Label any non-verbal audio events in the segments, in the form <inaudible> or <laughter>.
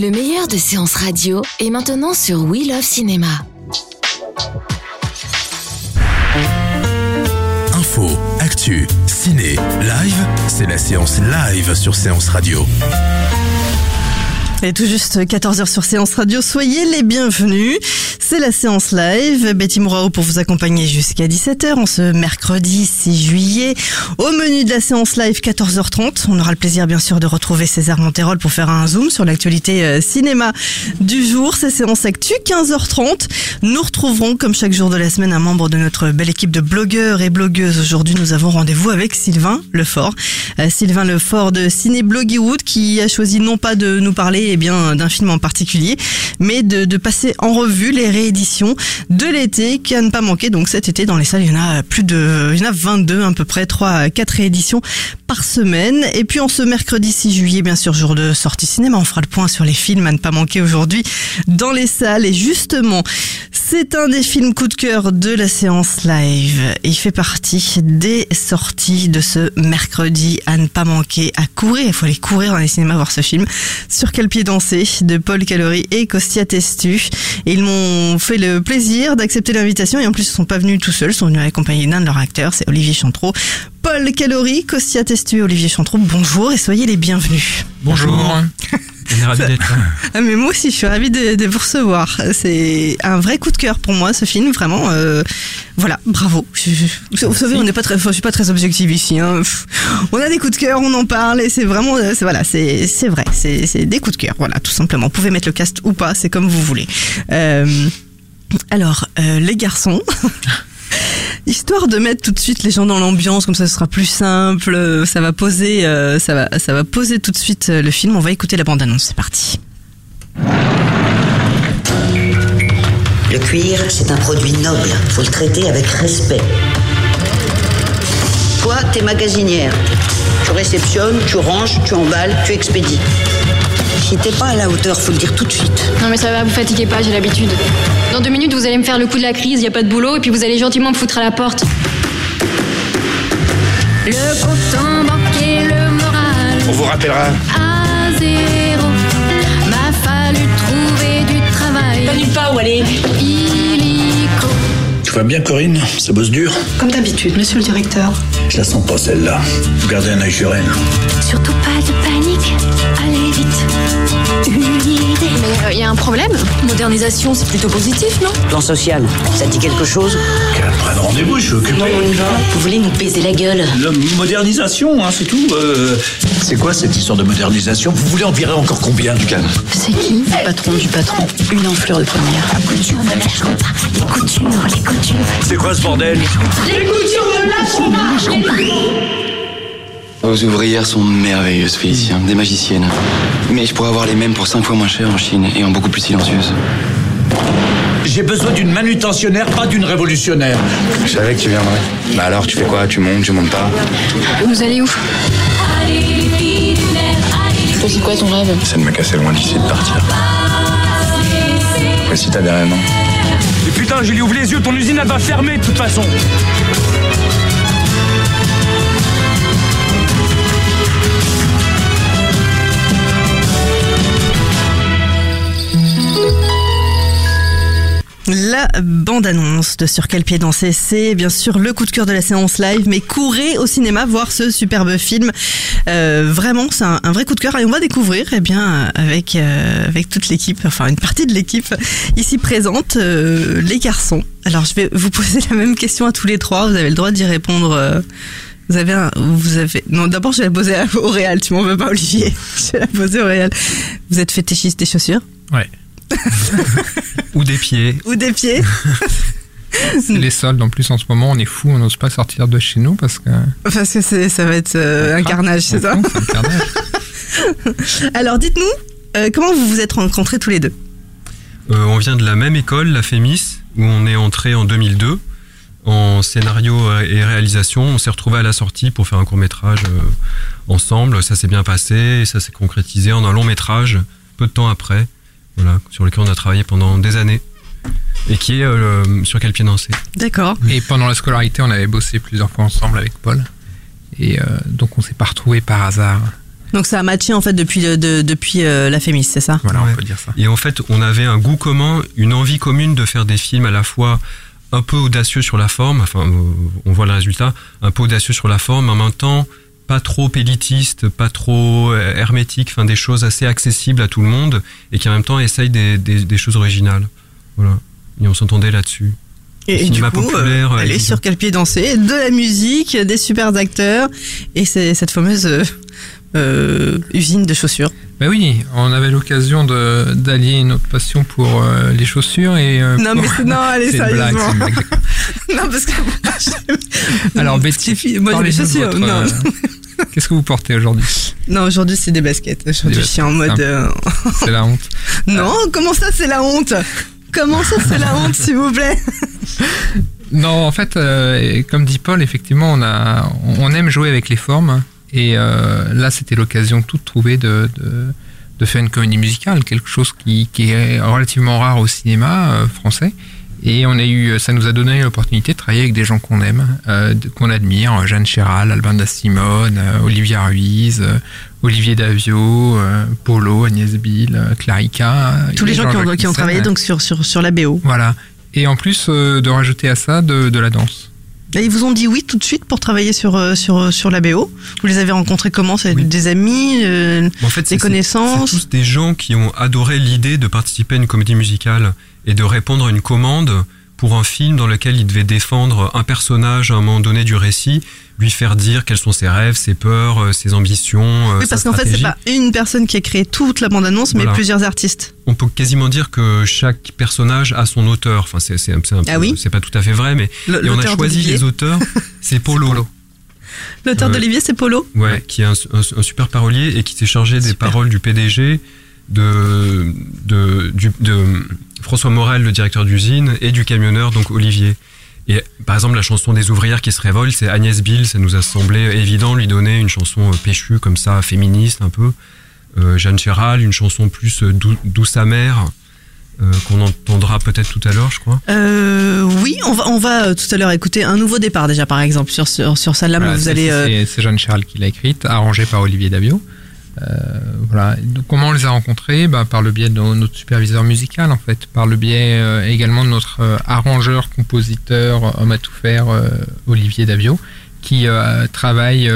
Le meilleur de séances radio est maintenant sur We Love Cinéma. Info, actu, ciné, live, c'est la séance live sur Séance Radio. Et tout juste 14h sur Séance Radio, soyez les bienvenus. C'est la séance live. Betty Mourao pour vous accompagner jusqu'à 17h en ce mercredi 6 juillet. Au menu de la séance live 14h30, on aura le plaisir bien sûr de retrouver César Monterol pour faire un zoom sur l'actualité euh, cinéma du jour. C'est séance actu 15h30. Nous retrouverons comme chaque jour de la semaine un membre de notre belle équipe de blogueurs et blogueuses. Aujourd'hui, nous avons rendez-vous avec Sylvain Lefort. Euh, Sylvain Lefort de Ciné Bloggywood qui a choisi non pas de nous parler eh bien d'un film en particulier, mais de, passer en revue les rééditions de l'été qui à ne pas manquer. Donc cet été dans les salles, il y en a plus de, il y en a 22 à peu près, 3 à 4 rééditions par semaine. Et puis en ce mercredi 6 juillet, bien sûr, jour de sortie cinéma, on fera le point sur les films à ne pas manquer aujourd'hui dans les salles. Et justement, c'est un des films coup de cœur de la séance live. Il fait partie des sorties de ce mercredi à ne pas manquer, à courir. Il faut aller courir dans les cinémas voir ce film. Sur quel pied danser de Paul Callery et Costia Testu. Et ils m'ont fait le plaisir d'accepter l'invitation et en plus ils sont pas venus tout seuls, ils sont venus accompagnés d'un de leurs acteurs, c'est Olivier Chantreau. Paul Callery, Costia Testu et Olivier Chantreau, bonjour et soyez les bienvenus. Bonjour. <laughs> On est ravis d'être là. <laughs> Ah, mais moi aussi, je suis ravie de, de vous recevoir. C'est un vrai coup de cœur pour moi, ce film, vraiment. euh, voilà, bravo. Je- je- vous savez, on n'est pas très, je suis pas très objective ici. Hein. On a des coups de cœur, on en parle, et c'est vraiment, euh, c'est voilà, c'est c'est vrai, c'est c'est des coups de cœur, voilà, tout simplement. Vous pouvez mettre le cast ou pas, c'est comme vous voulez. Euh, alors, euh, les garçons. <laughs> Histoire de mettre tout de suite les gens dans l'ambiance, comme ça ce sera plus simple, euh, ça va poser, euh, ça va, ça va poser tout de suite euh, le film. On va écouter la bande annonce. C'est parti. Le cuir, c'est un produit noble. Faut le traiter avec respect. Toi, t'es magasinière. Tu réceptionnes, tu ranges, tu emballes, tu expédies. T'es pas à la hauteur, faut le dire tout de suite. Non mais ça va, vous fatiguez pas, j'ai l'habitude. Dans deux minutes, vous allez me faire le coup de la crise, y a pas de boulot, et puis vous allez gentiment me foutre à la porte. Le compte en banque et le moral on vous rappellera. à zéro. M'a fallu trouver du travail. Pas nulle part où aller. Illico. Tu vois bien, Corinne Ça bosse dur. Comme d'habitude, monsieur le directeur. Je la sens pas, celle-là. Vous gardez un œil sur elle. Surtout pas de Mais y a un problème Modernisation, c'est plutôt positif, non Plan social, ça dit quelque chose Qu'elle prenne rendez-vous, je suis occupé. on y va. Vous voulez nous baiser la gueule La modernisation, hein, c'est tout. Euh, c'est quoi cette histoire de modernisation? Vous voulez en virer encore combien? Du calme C'est qui Le patron du patron? Une enflure de première. Couture, ne lâcheront pas. Les coutures, les coutures. C'est quoi ce bordel? Vos ouvrières sont merveilleuses, Félicien, des magiciennes. Mais je pourrais avoir les mêmes pour 5 fois moins cher en Chine et en beaucoup plus silencieuses. J'ai besoin d'une manutentionnaire, pas d'une révolutionnaire. Je savais que tu viendrais. Bah alors, tu fais quoi? Tu montes, tu montes pas? Vous allez où? C'est quoi ton rêve? Ça de me casser loin d'ici de partir. Voici t'as des rêves, non Et putain, Julie, ouvre les yeux, ton usine elle va fermer de toute façon. La bande-annonce de Sur quel pied danser, c'est bien sûr le coup de cœur de la séance live, mais courez au cinéma voir ce superbe film. Euh, vraiment, c'est un, vrai coup de cœur et on va découvrir, eh bien, avec euh, avec toute l'équipe, enfin une partie de l'équipe ici présente, euh, les garçons. Alors, je vais vous poser <laughs> la même question à tous les trois. Vous avez le droit d'y répondre. vous avez un, vous avez, non, d'abord, je vais la poser au réel. Tu m'en veux pas, Olivier. <laughs> Je vais la poser au réel. Vous êtes fétichiste des chaussures? Ouais. <laughs> Ou des pieds. Ou des pieds? <laughs> C'est les soldes. En plus, en ce moment, on est fou, on n'ose pas sortir de chez nous parce que. Parce que c'est- ça va être euh, un carnage, c'est ça C'est un carnage. <laughs> Alors dites-nous, euh, comment vous vous êtes rencontrés tous les deux? Euh, on vient de la même école, la FEMIS, où on est entré en 2002 en scénario et réalisation. On s'est retrouvé à la sortie pour faire un court métrage ensemble. Ça s'est bien passé et ça s'est concrétisé en un long métrage peu de temps après, voilà, sur lequel on a travaillé pendant des années et qui est euh, sur quel pied danser. D'accord. Et pendant la scolarité, on avait bossé plusieurs fois ensemble avec Paul. Et euh, donc, on s'est pas retrouvés par hasard. Donc ça a matché en fait depuis, de- depuis euh, la Fémis, c'est ça? Voilà, Ouais. on peut dire ça. Et en fait, on avait un goût commun, une envie commune de faire des films à la fois un peu audacieux sur la forme, enfin, euh, on voit le résultat, un peu audacieux sur la forme, en même temps pas trop élitiste, pas trop euh, hermétique, enfin des choses assez accessibles à tout le monde et qui en même temps essayent des, des, des choses originales. Voilà. Et on s'entendait là-dessus. Et, et du coup, populaire, euh, elle est exigeant. sur quel pied danser De la musique, des super acteurs et c'est cette fameuse euh, euh, usine de chaussures. Bah oui, on avait l'occasion de- d'allier notre passion pour euh, les chaussures et. euh, Non, pour- mais c'est- non, allez, <laughs> sérieusement. blague, <laughs> non, parce que moi, Alors, Betty, moi, de chaussures. votre, Non. euh, Qu'est-ce que vous portez aujourd'hui? Non, aujourd'hui, c'est des baskets. Aujourd'hui, je suis en mode. C'est la honte. <laughs> Non, comment ça, c'est la honte? Comment ça, c'est la honte, s'il vous plaît? Non, en fait, comme dit Paul, effectivement, on, a, on aime jouer avec les formes. Et euh, là, c'était l'occasion toute trouvée de, de, de faire une comédie musicale, quelque chose qui, qui est relativement rare au cinéma euh, français. Et on a eu, ça nous a donné l'opportunité de travailler avec des gens qu'on aime, euh, qu'on admire, Jeanne Chéral, Albin da Simone, euh, Olivia Ruiz, euh, Olivier Davio, euh, Polo, Agnès Bill, euh, Clarica. Tous les gens qui ont, qui ont travaillé donc sur, sur, sur la BO. Voilà. Et en plus euh, de rajouter à ça de, de la danse. Et ils vous ont dit oui tout de suite pour travailler sur, euh, sur, sur la BO. Vous les avez rencontrés comment? C'est des amis euh, En fait, Des connaissances? C'est tous des gens qui ont adoré l'idée de participer à une comédie musicale et de répondre à une commande pour un film dans lequel il devait défendre un personnage à un moment donné du récit, lui faire dire quels sont ses rêves, ses peurs, euh, ses ambitions, euh, Oui, parce qu'en fait, c'est pas une personne qui a créé toute la bande-annonce, mais plusieurs artistes. On peut quasiment dire que chaque personnage a son auteur. Enfin, c'est Ah oui c'est pas tout à fait vrai, mais Le- et on a l'auteur choisi les auteurs. <laughs> C'est Polo. L'auteur Euh, d'Olivier, c'est Polo? Ouais, qui est un, un- un super parolier et qui s'est chargé des paroles du PDG, de, de, du- de François Morel, le directeur d'usine, et du camionneur, donc Olivier. Et par exemple, la chanson des ouvrières qui se révoltent, c'est Agnès Bill, ça nous a semblé évident de lui donner une chanson euh, péchue, comme ça, féministe un peu. Euh, Jeanne Chéral, une chanson plus euh, dou- douce amère, euh, qu'on entendra peut-être tout à l'heure, je crois. Euh, oui, on va, on va tout à l'heure écouter un nouveau départ déjà, par exemple, sur, sur, sur celle-là, Voilà, vous allez... c'est Jeanne Charles qui l'a écrite, arrangée par Olivier Davio. Euh, voilà. Comment on les a rencontrés bah, Par le biais de no- notre superviseur musical, en fait. Par le biais euh, également de notre euh, arrangeur, compositeur, homme à tout faire, Olivier Davio, qui travaille,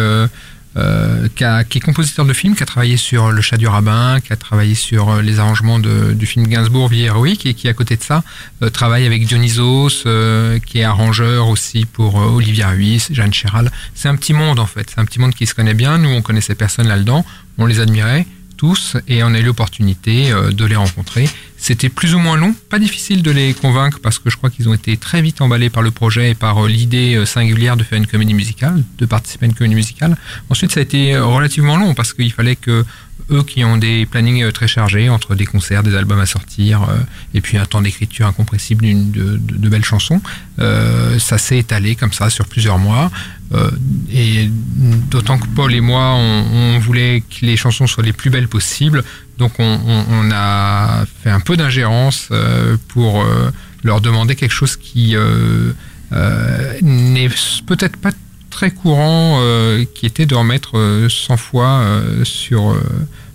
euh, qui, a- qui est compositeur de films, qui a travaillé sur Le Chat du Rabbin, qui a travaillé sur euh, les arrangements de- du film Gainsbourg, Vie héroïque, et qui, à côté de ça, euh, travaille avec Dionysos, euh, qui est arrangeur aussi pour euh, Olivia Ruiz, Jeanne Chéral. C'est un petit monde en fait, c'est un petit monde qui se connaît bien. Nous, on connaissait personne là-dedans, on les admirait tous et on a eu l'opportunité euh, de les rencontrer. C'était plus ou moins long, pas difficile de les convaincre parce que je crois qu'ils ont été très vite emballés par le projet et par euh, l'idée euh, singulière de faire une comédie musicale, de participer à une comédie musicale. Ensuite, ça a été relativement long parce qu'il fallait que eux qui ont des plannings euh, très chargés entre des concerts, des albums à sortir euh, et puis un temps d'écriture incompressible d'une- de, belles chansons, euh, ça s'est étalé comme ça sur plusieurs mois. Et d'autant que Paul et moi, on, voulait que les chansons soient les plus belles possibles. Donc on, on- a fait un peu d'ingérence pour leur demander quelque chose qui n'est peut-être pas très courant, euh, qui était de remettre euh, 100 fois euh, sur euh,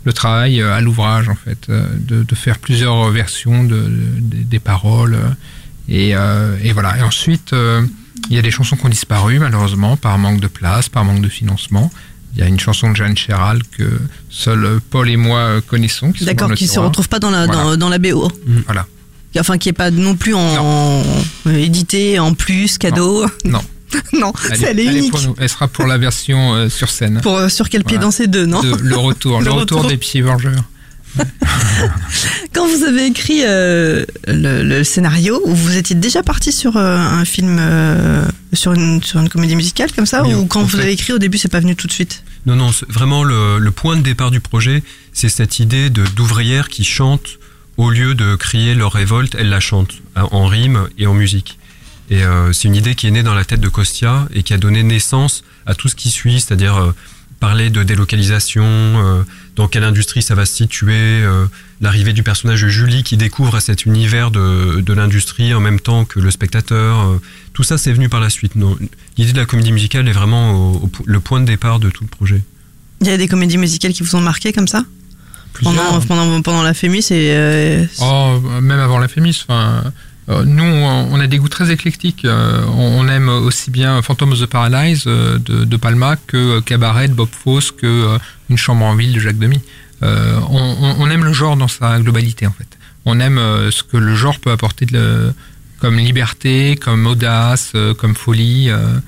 le travail euh, à l'ouvrage, en fait, euh, de, de faire plusieurs versions de, de- des paroles. euh, et, euh, et voilà. Et ensuite, euh, il y a des chansons qui ont disparu, malheureusement, par manque de place, par manque de financement. Il y a une chanson de Jeanne Chéral que seul Paul et moi euh, connaissons. qui sont dans D'accord, qui se tiroir. retrouve pas dans la, Voilà. dans, dans la BO. Voilà. Enfin, qui est pas non plus en, en- euh, édité en plus, cadeau. Non. non, <laughs> <laughs> Elle, c'est- elle est elle unique. Elle sera pour la version euh, sur scène. Pour, euh, sur quel pied Voilà. danser deux, non De- le retour, <laughs> le, Le retour, retour. des pieds vengeurs. <laughs> Quand vous avez écrit euh, le, le scénario, vous étiez déjà parti sur euh, un film, euh, sur, une, sur une comédie musicale comme ça Ou quand vous fait- avez écrit au début, c'est pas venu tout de suite Non, non, vraiment le, le point de départ du projet, c'est cette idée de d'ouvrières qui chantent au lieu de crier leur révolte, elles la chantent hein, en rime et en musique. Et euh, c'est une idée qui est née dans la tête de Kostia et qui a donné naissance à tout ce qui suit, c'est-à-dire euh, parler de délocalisation, euh, dans quelle industrie ça va se situer, euh, l'arrivée du personnage de Julie qui découvre cet univers de, de l'industrie en même temps que le spectateur. euh, tout ça, c'est venu par la suite. L'idée de la comédie musicale est vraiment au- au po- le point de départ de tout le projet. Il y a des comédies musicales qui vous ont marqué comme ça? Pendant, pendant, pendant la c'est. euh, Oh, même avant la Fémis. Enfin, euh, nous, on a des goûts très éclectiques. Euh, on, aime aussi bien Phantom of the Paradise euh, de, Palma que euh, Cabaret de Bob Fosse, que euh, Une chambre en ville de Jacques Demy. Euh, on, aime le genre dans sa globalité, en fait. On aime euh, ce que le genre peut apporter de comme liberté, comme audace, euh, comme folie, euh,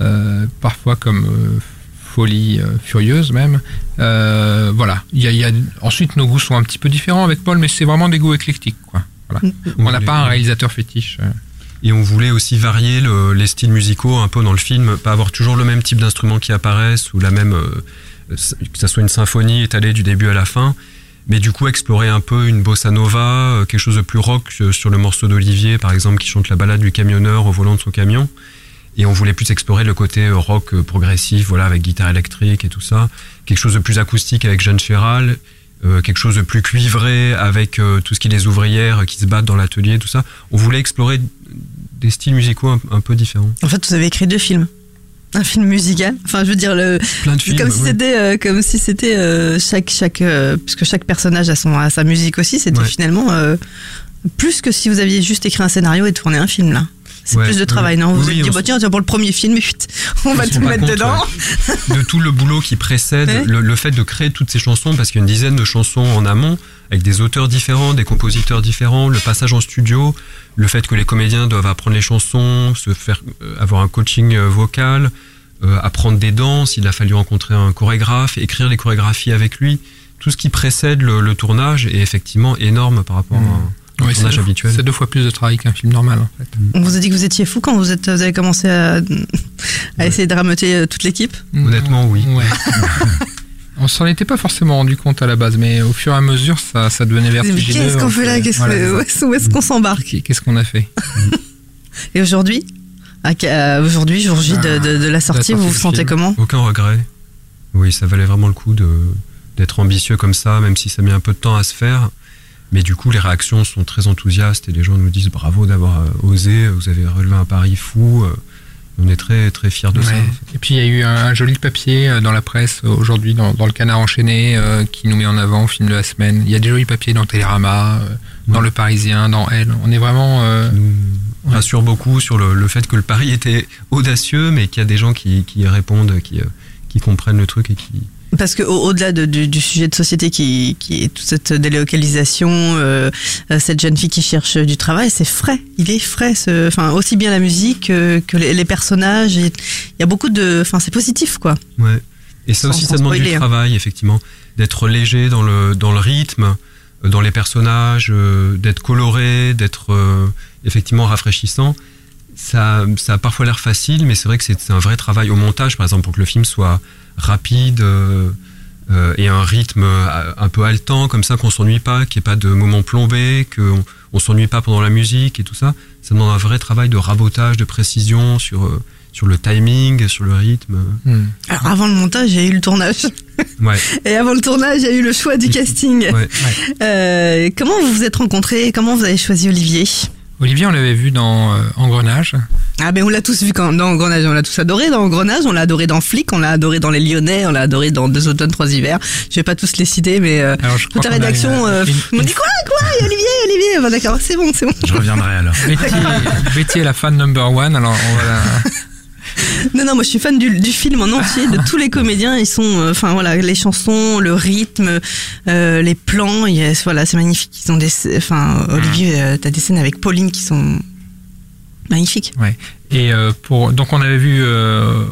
euh, parfois comme euh, folie euh, furieuse même. Euh, voilà. Y a- Ensuite, nos goûts sont un petit peu différents avec Paul, mais c'est vraiment des goûts éclectiques. Quoi. Voilà. On n'a pas un réalisateur fétiche. Et on voulait aussi varier le- les styles musicaux un peu dans le film, pas avoir toujours le même type d'instrument qui apparaissent ou la même euh, que ça soit une symphonie étalée du début à la fin, mais du coup explorer un peu une bossa nova, euh, quelque chose de plus rock euh, sur le morceau d'Olivier par exemple qui chante la balade du camionneur au volant de son camion. Et on voulait plus explorer le côté rock progressif, voilà, avec guitare électrique et tout ça. Quelque chose de plus acoustique avec Jeanne Chéral, euh, quelque chose de plus cuivré avec euh, tout ce qui est les ouvrières qui se battent dans l'atelier, tout ça. On voulait explorer des styles musicaux un, un peu différents. En fait, vous avez écrit deux films. Un film musical. Enfin, je veux dire, le, Plein de films, comme si c'était, euh, comme si c'était euh, chaque, chaque, euh, puisque chaque personnage a son, a sa musique aussi. C'était Ouais. finalement euh, plus que si vous aviez juste écrit un scénario et tourné un film là. C'est Ouais, plus de travail, non Vous vous Oui, êtes dit, on bah, tiens, pour le premier film, <laughs> on va tout mettre compte, dedans. ouais. de tout le boulot qui précède Ouais. le, le fait de créer toutes ces chansons, parce qu'il y a une dizaine de chansons en amont, avec des auteurs différents, des compositeurs différents, le passage en studio, le fait que les comédiens doivent apprendre les chansons, se faire euh, avoir un coaching euh, vocal, euh, apprendre des danses, il a fallu rencontrer un chorégraphe, écrire les chorégraphies avec lui. Tout ce qui précède le, le tournage est effectivement énorme par rapport à un Mmh. Ouais, c'est deux- habituel. C'est deux fois plus de travail qu'un film normal, en fait. On vous a dit que vous étiez fou quand vous, êtes, vous avez commencé à, à essayer de rameuter euh, toute l'équipe Honnêtement, oui. Ouais. <laughs> On s'en était pas forcément rendu compte à la base, mais au fur et à mesure, ça, ça devenait Mais vertigineux. Qu'est-ce qu'on fait là Voilà, que- Où est-ce qu'on s'embarque Qu'est-ce qu'on a fait <laughs> Et aujourd'hui que- euh, Aujourd'hui, jour J de, de- de la sortie, vous vous sentez comment Aucun regret. Oui, ça valait vraiment le coup d'être ambitieux comme ça, même si ça met un peu de temps à se faire. Mais du coup, les réactions sont très enthousiastes et les gens nous disent bravo d'avoir euh, osé, vous avez relevé un pari fou. euh, On est très très fiers de ça. Et puis il y a eu un, un joli papier euh, dans la presse euh, aujourd'hui, dans, dans le Canard enchaîné, euh, qui nous met en avant au film de la semaine. Il y a des jolis papiers dans Télérama, euh, dans Le Parisien, dans Elle. On est vraiment. euh, nous rassure beaucoup sur le, le fait que le pari était audacieux, mais qu'il y a des gens qui, qui répondent, qui, euh, qui comprennent le truc et qui. Parce que au- au-delà de- du, du sujet de société qui, qui est toute cette délocalisation, euh, euh, cette jeune fille qui cherche du travail, c'est frais. Il est frais. ce- Enfin, aussi bien la musique euh, que les, les personnages. Il y a beaucoup de. Enfin, c'est positif, quoi. Ouais. Et ça Sans- aussi, ça demande spoiler, du hein. travail, effectivement. D'être léger dans le, dans le rythme, dans les personnages, euh, d'être coloré, d'être euh, effectivement rafraîchissant. Ça, ça a parfois l'air facile, mais c'est vrai que c'est un vrai travail au montage, par exemple, pour que le film soit rapide euh, euh, et un rythme euh, un peu haletant, comme ça qu'on s'ennuie pas, qu'il n'y ait pas de moments plombés, qu'on on s'ennuie pas pendant la musique et tout ça. Ça demande un vrai travail de rabotage, de précision sur, sur le timing, sur le rythme. Alors, avant le montage, il y a eu le tournage. <laughs> Ouais. Et avant le tournage, il y a eu le choix du casting. Ouais. Euh, comment vous vous êtes rencontrés Comment vous avez choisi Olivier? Olivier, on l'avait vu dans euh, Engrenage. Ah ben on l'a tous vu quand, dans Engrenage, on l'a tous adoré dans Engrenage, on l'a adoré dans Flic, on l'a adoré dans Les Lyonnais, on l'a adoré dans Deux automnes, trois hivers. Je vais pas tous les citer, mais euh, Alors, toute la rédaction une- euh, une- dit quoi, quoi, Olivier, Olivier, bah, d'accord, c'est bon, c'est bon. Je reviendrai alors. Betty, Betty est la fan number one, alors on va la... <laughs> <laughs> Non, non, moi je suis fan du, du film en entier, de tous les <laughs> comédiens. Ils sont, euh, enfin voilà, les chansons, le rythme, euh, les plans. voilà, c'est magnifique. Ils ont des, enfin Olivier, euh, t'as des scènes avec Pauline qui sont magnifiques. Ouais. Et euh, pour donc on avait vu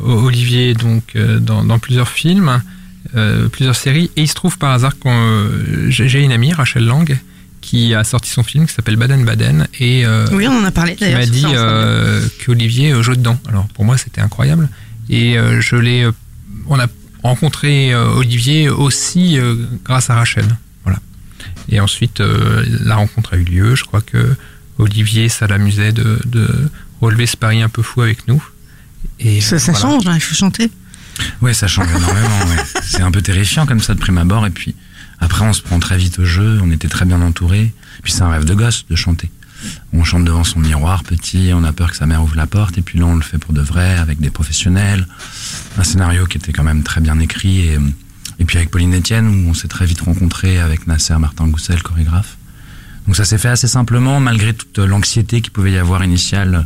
Olivier donc dans, dans plusieurs films plusieurs séries. Et il se trouve par hasard j'ai j'ai une amie, Rachel Lang, qui a sorti son film qui s'appelle Baden Baden et euh, Oui, on en a parlé qui d'ailleurs. m'a dit euh, qu'Olivier euh, joue dedans. Alors pour moi c'était incroyable et euh, je l'ai, euh, on a rencontré euh, Olivier aussi euh, grâce à Rachel. Voilà. Et ensuite euh, la rencontre a eu lieu. Je crois que Olivier ça l'amusait de, de relever ce pari un peu fou avec nous. Et Ça, euh, ça voilà. change, hein, il faut chanter. Ouais, ça change énormément. ouais. <laughs> C'est un peu terrifiant comme ça de prime abord. Et puis après, on se prend très vite au jeu. On était très bien entourés. Puis c'est un rêve de gosse de chanter. On chante devant son miroir petit. On a peur que sa mère ouvre la porte. Et puis là, on le fait pour de vrai avec des professionnels. Un scénario qui était quand même très bien écrit. Et, et puis avec Pauline Etienne, où on s'est très vite rencontré avec Nasser Martin Goussel, chorégraphe. Donc ça s'est fait assez simplement, malgré toute l'anxiété qu'il pouvait y avoir initialement,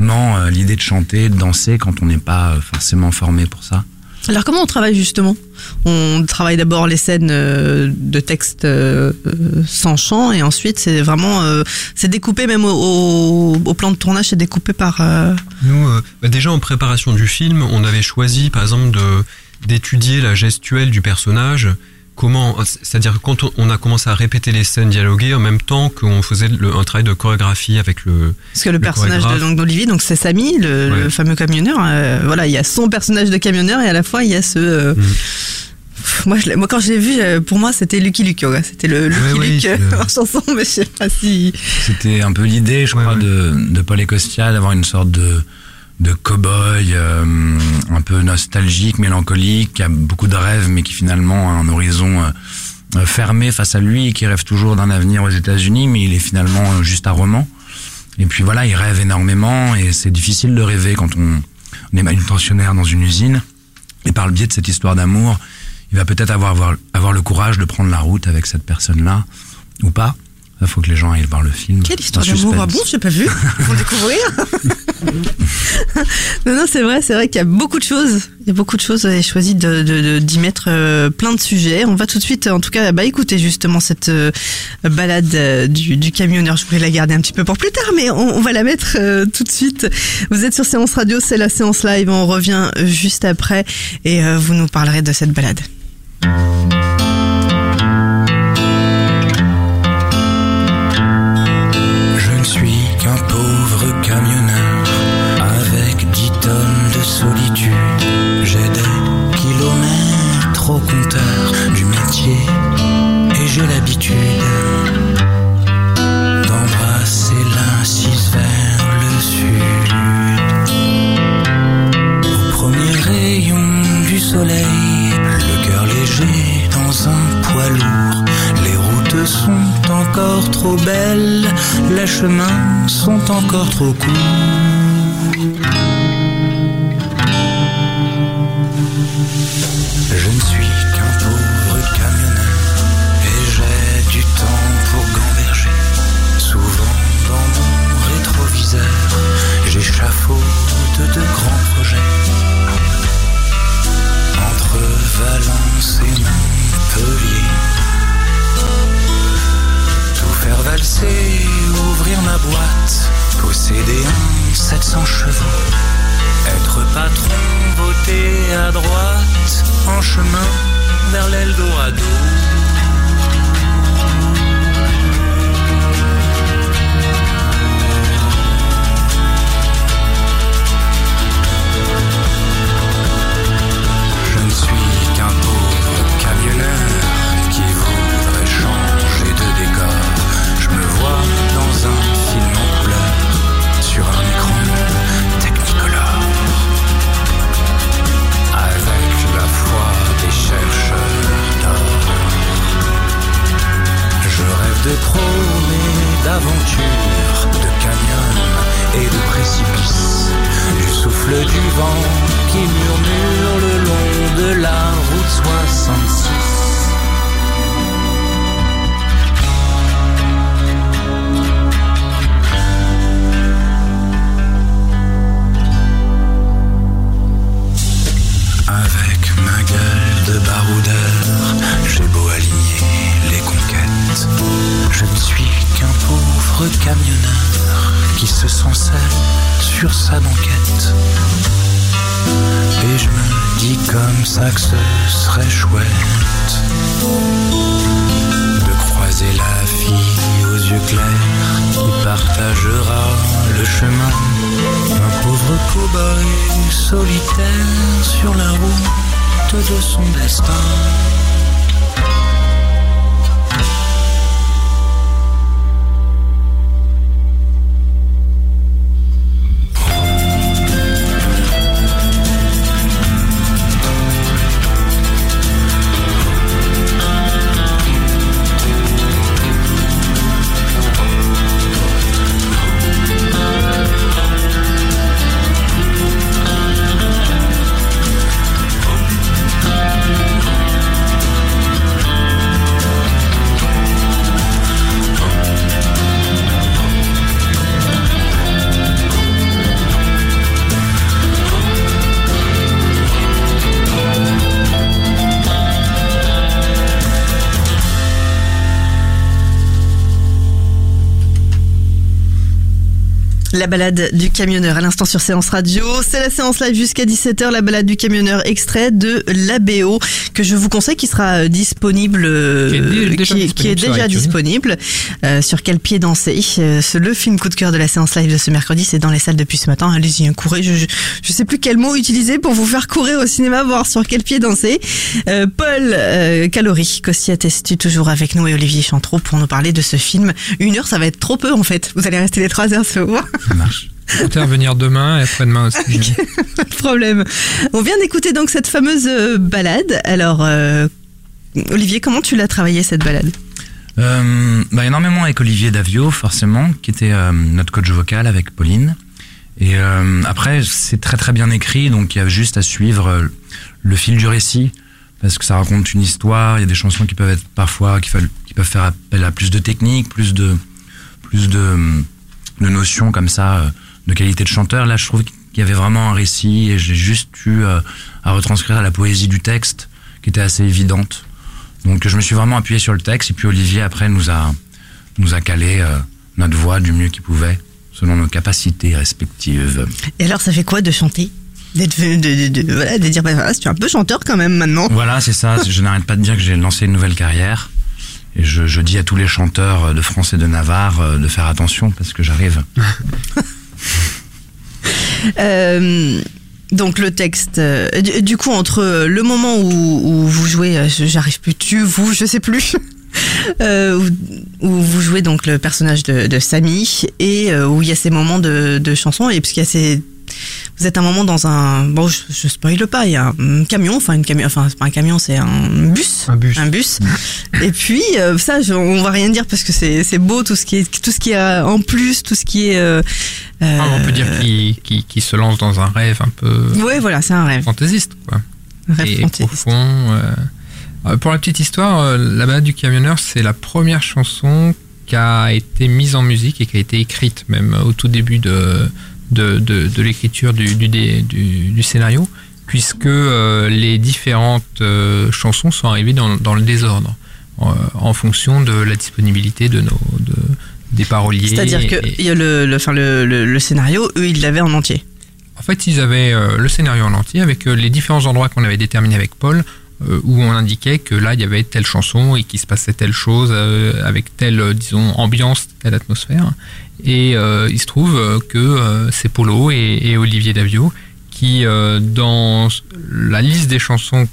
euh, l'idée de chanter, de danser quand on n'est pas euh, forcément formé pour ça. Alors comment on travaille justement? On travaille d'abord les scènes euh, de texte euh, euh, sans chant et ensuite c'est vraiment c'est découpé même au, plan de tournage c'est découpé par Nous, bah, déjà en préparation du film, on avait choisi, par exemple, de d'étudier la gestuelle du personnage. Comment, c'est-à-dire que quand on- on a commencé à répéter les scènes dialoguées en même temps qu'on faisait le- un travail de chorégraphie avec le. parce que le, personnage de d'Olivier donc c'est Samy le, Ouais. le fameux camionneur euh, voilà il y a son personnage de camionneur et à la fois il y a ce euh, Mm. pff, moi, je l'ai- moi quand je l'ai vu euh, pour moi c'était Lucky Luke ouais. c'était le Lucky oui, Luke euh, en chanson mais je sais pas si C'était un peu l'idée, je crois, De, de Paul Ecostia d'avoir une sorte de, de cow-boy euh, un peu nostalgique, mélancolique, qui a beaucoup de rêves, mais qui finalement a un horizon euh, fermé face à lui, qui rêve toujours d'un avenir aux États-Unis, mais il est finalement euh, juste un roman. Et puis voilà, il rêve énormément, et c'est difficile de rêver quand on, on est manutentionnaire dans une usine. Et par le biais de cette histoire d'amour, il va peut-être avoir, avoir le courage de prendre la route avec cette personne-là, ou pas. Il faut que les gens aillent voir le film. Quelle histoire d'amour Ah bon, j'ai pas vu. <laughs> Faut découvrir. <laughs> non, non, c'est vrai, c'est vrai qu'il y a beaucoup de choses. Il y a beaucoup de choses. J'ai choisi de, de- de- d'y mettre euh, plein de sujets. On va tout de suite, en tout cas, bah, écouter justement cette euh, balade euh, du, du camionneur. Je voulais la garder un petit peu pour plus tard, mais on, on va la mettre tout de suite. Vous êtes sur Séance Radio, c'est la séance live. On revient juste après et vous nous parlerez de cette balade. Solitude. J'ai des kilomètres au compteur du métier et j'ai l'habitude d'embrasser l'incise vers le sud. Au premier rayon du soleil, le cœur léger dans un poids lourd. Les routes sont encore trop belles, les chemins sont encore trop courts. Valence et Montpellier. Tout faire valser, ouvrir ma boîte, posséder un 700 chevaux. Être patron, voter à droite, en chemin vers l'Eldorado. De canyons et de précipices. Du souffle du vent qui murmure le long de la route 66. Avec ma gueule de baroudeur, j'ai beau aligner les conquêtes. Je ne suis qu'un pauvre camionneur qui se seul sur sa banquette. Et je me dit comme ça que ce serait chouette de croiser la fille aux yeux clairs qui partagera le chemin. Un pauvre cow-boy solitaire sur la route de son destin. La balade du camionneur à l'instant sur Séance Radio. C'est la séance live jusqu'à 17h, la balade du camionneur extrait de l'ABO que je vous conseille qui sera euh, disponible, euh, Qui est qui est- déjà disponible. Euh, sur quel pied danser? Euh, le film coup de cœur de la séance live de ce mercredi. C'est dans les salles depuis ce matin. Allez-y, hein, courez. Je, je, je sais plus quel mot utiliser pour vous faire courir au cinéma, voir sur quel pied danser. Euh, Paul euh, Calori, Cossiette, es-tu toujours avec nous et Olivier Chantreau pour nous parler de ce film Une heure, ça va être trop peu en fait. Vous allez rester les trois heures ce soir. Ça marche. Comptez revenir demain et après-demain aussi. Pas de <laughs> problème. On vient d'écouter donc cette fameuse euh, balade. Alors, euh, Olivier, comment tu l'as travaillé cette balade? Euh, bah, énormément avec Olivier Davio, forcément, qui était euh, notre coach vocal avec Pauline. Et euh, après, c'est très très bien écrit, donc il y a juste à suivre euh, le fil du récit, parce que ça raconte une histoire. Il y a des chansons qui peuvent être parfois qui peuvent faire appel à plus de technique, plus de plus de, de notions comme ça, euh, de qualité de chanteur. Là, je trouve qu'il y avait vraiment un récit et j'ai juste eu euh, à retranscrire la poésie du texte, qui était assez évidente. Donc je me suis vraiment appuyé sur le texte et puis Olivier après nous a nous a calé euh, notre voix du mieux qu'il pouvait selon nos capacités respectives. Et alors, ça fait quoi de chanter? D'être de, de, de- voilà, de dire, bah, voilà, tu es un peu chanteur quand même maintenant. Voilà, c'est ça. Je n'arrête pas de dire que j'ai lancé une nouvelle carrière. Et je, dis à tous les chanteurs de France et de Navarre euh, de faire attention parce que j'arrive. <laughs> Euh, donc le texte, euh, du, coup entre le moment où, vous jouez, euh, j'arrive plus, tu, vous, je sais plus, <laughs> euh, où, vous jouez donc le personnage de, de Samy et euh, où il y a ces moments de, de chansons et parce qu'il y a ces vous êtes un moment dans un bon je, je spoile pas il y a un camion enfin une camion enfin c'est pas un camion c'est un bus Un bus. un bus et puis euh, ça je- on va rien dire parce que c'est c'est beau tout ce qui est tout ce qui est en plus tout ce qui est euh, Ah, on peut dire euh, qu'il se lance dans un rêve un peu ouais voilà c'est un rêve fantaisiste, quoi. Un rêve et fantaisiste. profond. Pour la petite histoire, La balade du camionneur, c'est la première chanson qui a été mise en musique et qui a été écrite même au tout début de, de, de, de l'écriture du, du, dé- du, du scénario, puisque euh, les différentes euh, chansons sont arrivées dans, dans le désordre, euh, en fonction de la disponibilité de nos, de, des paroliers. C'est-à-dire que et- a le, le, enfin, le, le, le scénario, eux, ils l'avaient en entier. En fait, ils avaient euh, le scénario en entier avec les différents endroits qu'on avait déterminés avec Paul, où on indiquait que là, il y avait telle chanson et qu'il se passait telle chose avec telle, disons, ambiance, telle atmosphère. Et euh, il se trouve euh, que euh, c'est Polo et, et Olivier Davio qui, euh, dans la liste des chansons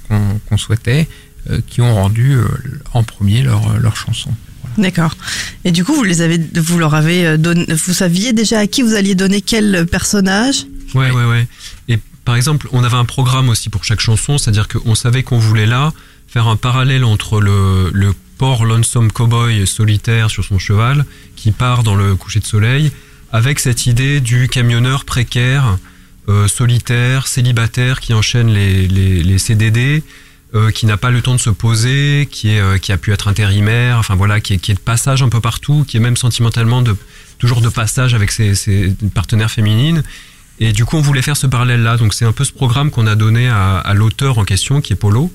qu'on souhaitait, euh, qui ont rendu euh, en premier leur, leur chanson. D'accord. Et du coup, vous les avez, vous leur avez donné, vous saviez déjà à qui vous alliez donner quel personnage? Ouais, ouais, ouais. Et par exemple, on avait un programme aussi pour chaque chanson, c'est-à-dire qu'on savait qu'on voulait là faire un parallèle entre le, le lonesome cowboy solitaire sur son cheval qui part dans le coucher de soleil avec cette idée du camionneur précaire, euh, solitaire, célibataire qui enchaîne les, les, les CDD, euh, qui n'a pas le temps de se poser, qui, est, euh, qui a pu être intérimaire, enfin voilà, qui est, qui est de passage un peu partout, qui est même sentimentalement toujours de passage avec ses, ses partenaires féminines. Et du coup, on voulait faire ce parallèle-là. Donc, c'est un peu ce programme qu'on a donné à, à l'auteur en question, qui est Polo.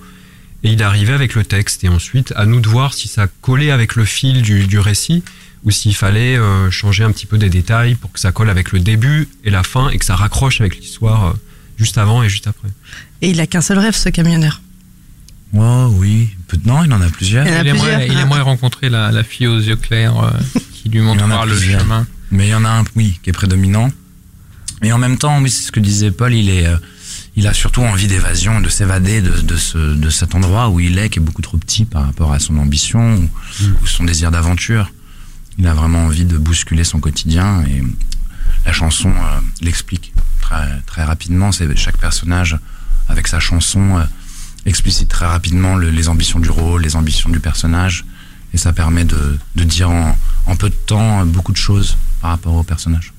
Et il est arrivé avec le texte. Et ensuite, à nous de voir si ça collait avec le fil du, du récit ou s'il fallait euh, changer un petit peu des détails pour que ça colle avec le début et la fin et que ça raccroche avec l'histoire euh, juste avant et juste après. Et il a qu'un seul rêve, ce camionneur. Oh oui, Peu- non, il en a plusieurs. Il en a Il plusieurs. aimerait, il aimerait rencontrer la, la fille aux yeux clairs euh, <laughs> qui lui Il y en a montrera le plusieurs. chemin. Mais il y en a un, oui, qui est prédominant. Et en même temps, oui, c'est ce que disait Paul, il est, euh, il a surtout envie d'évasion, de s'évader de, de, ce, de cet endroit où il est, qui est beaucoup trop petit par rapport à son ambition ou, ou son désir d'aventure. Il a vraiment envie de bousculer son quotidien et la chanson euh, l'explique très, très rapidement. C'est chaque personnage avec sa chanson euh, explicite très rapidement le- les ambitions du rôle, les ambitions du personnage, et ça permet de, de dire en, en peu de temps euh, beaucoup de choses par rapport au personnage.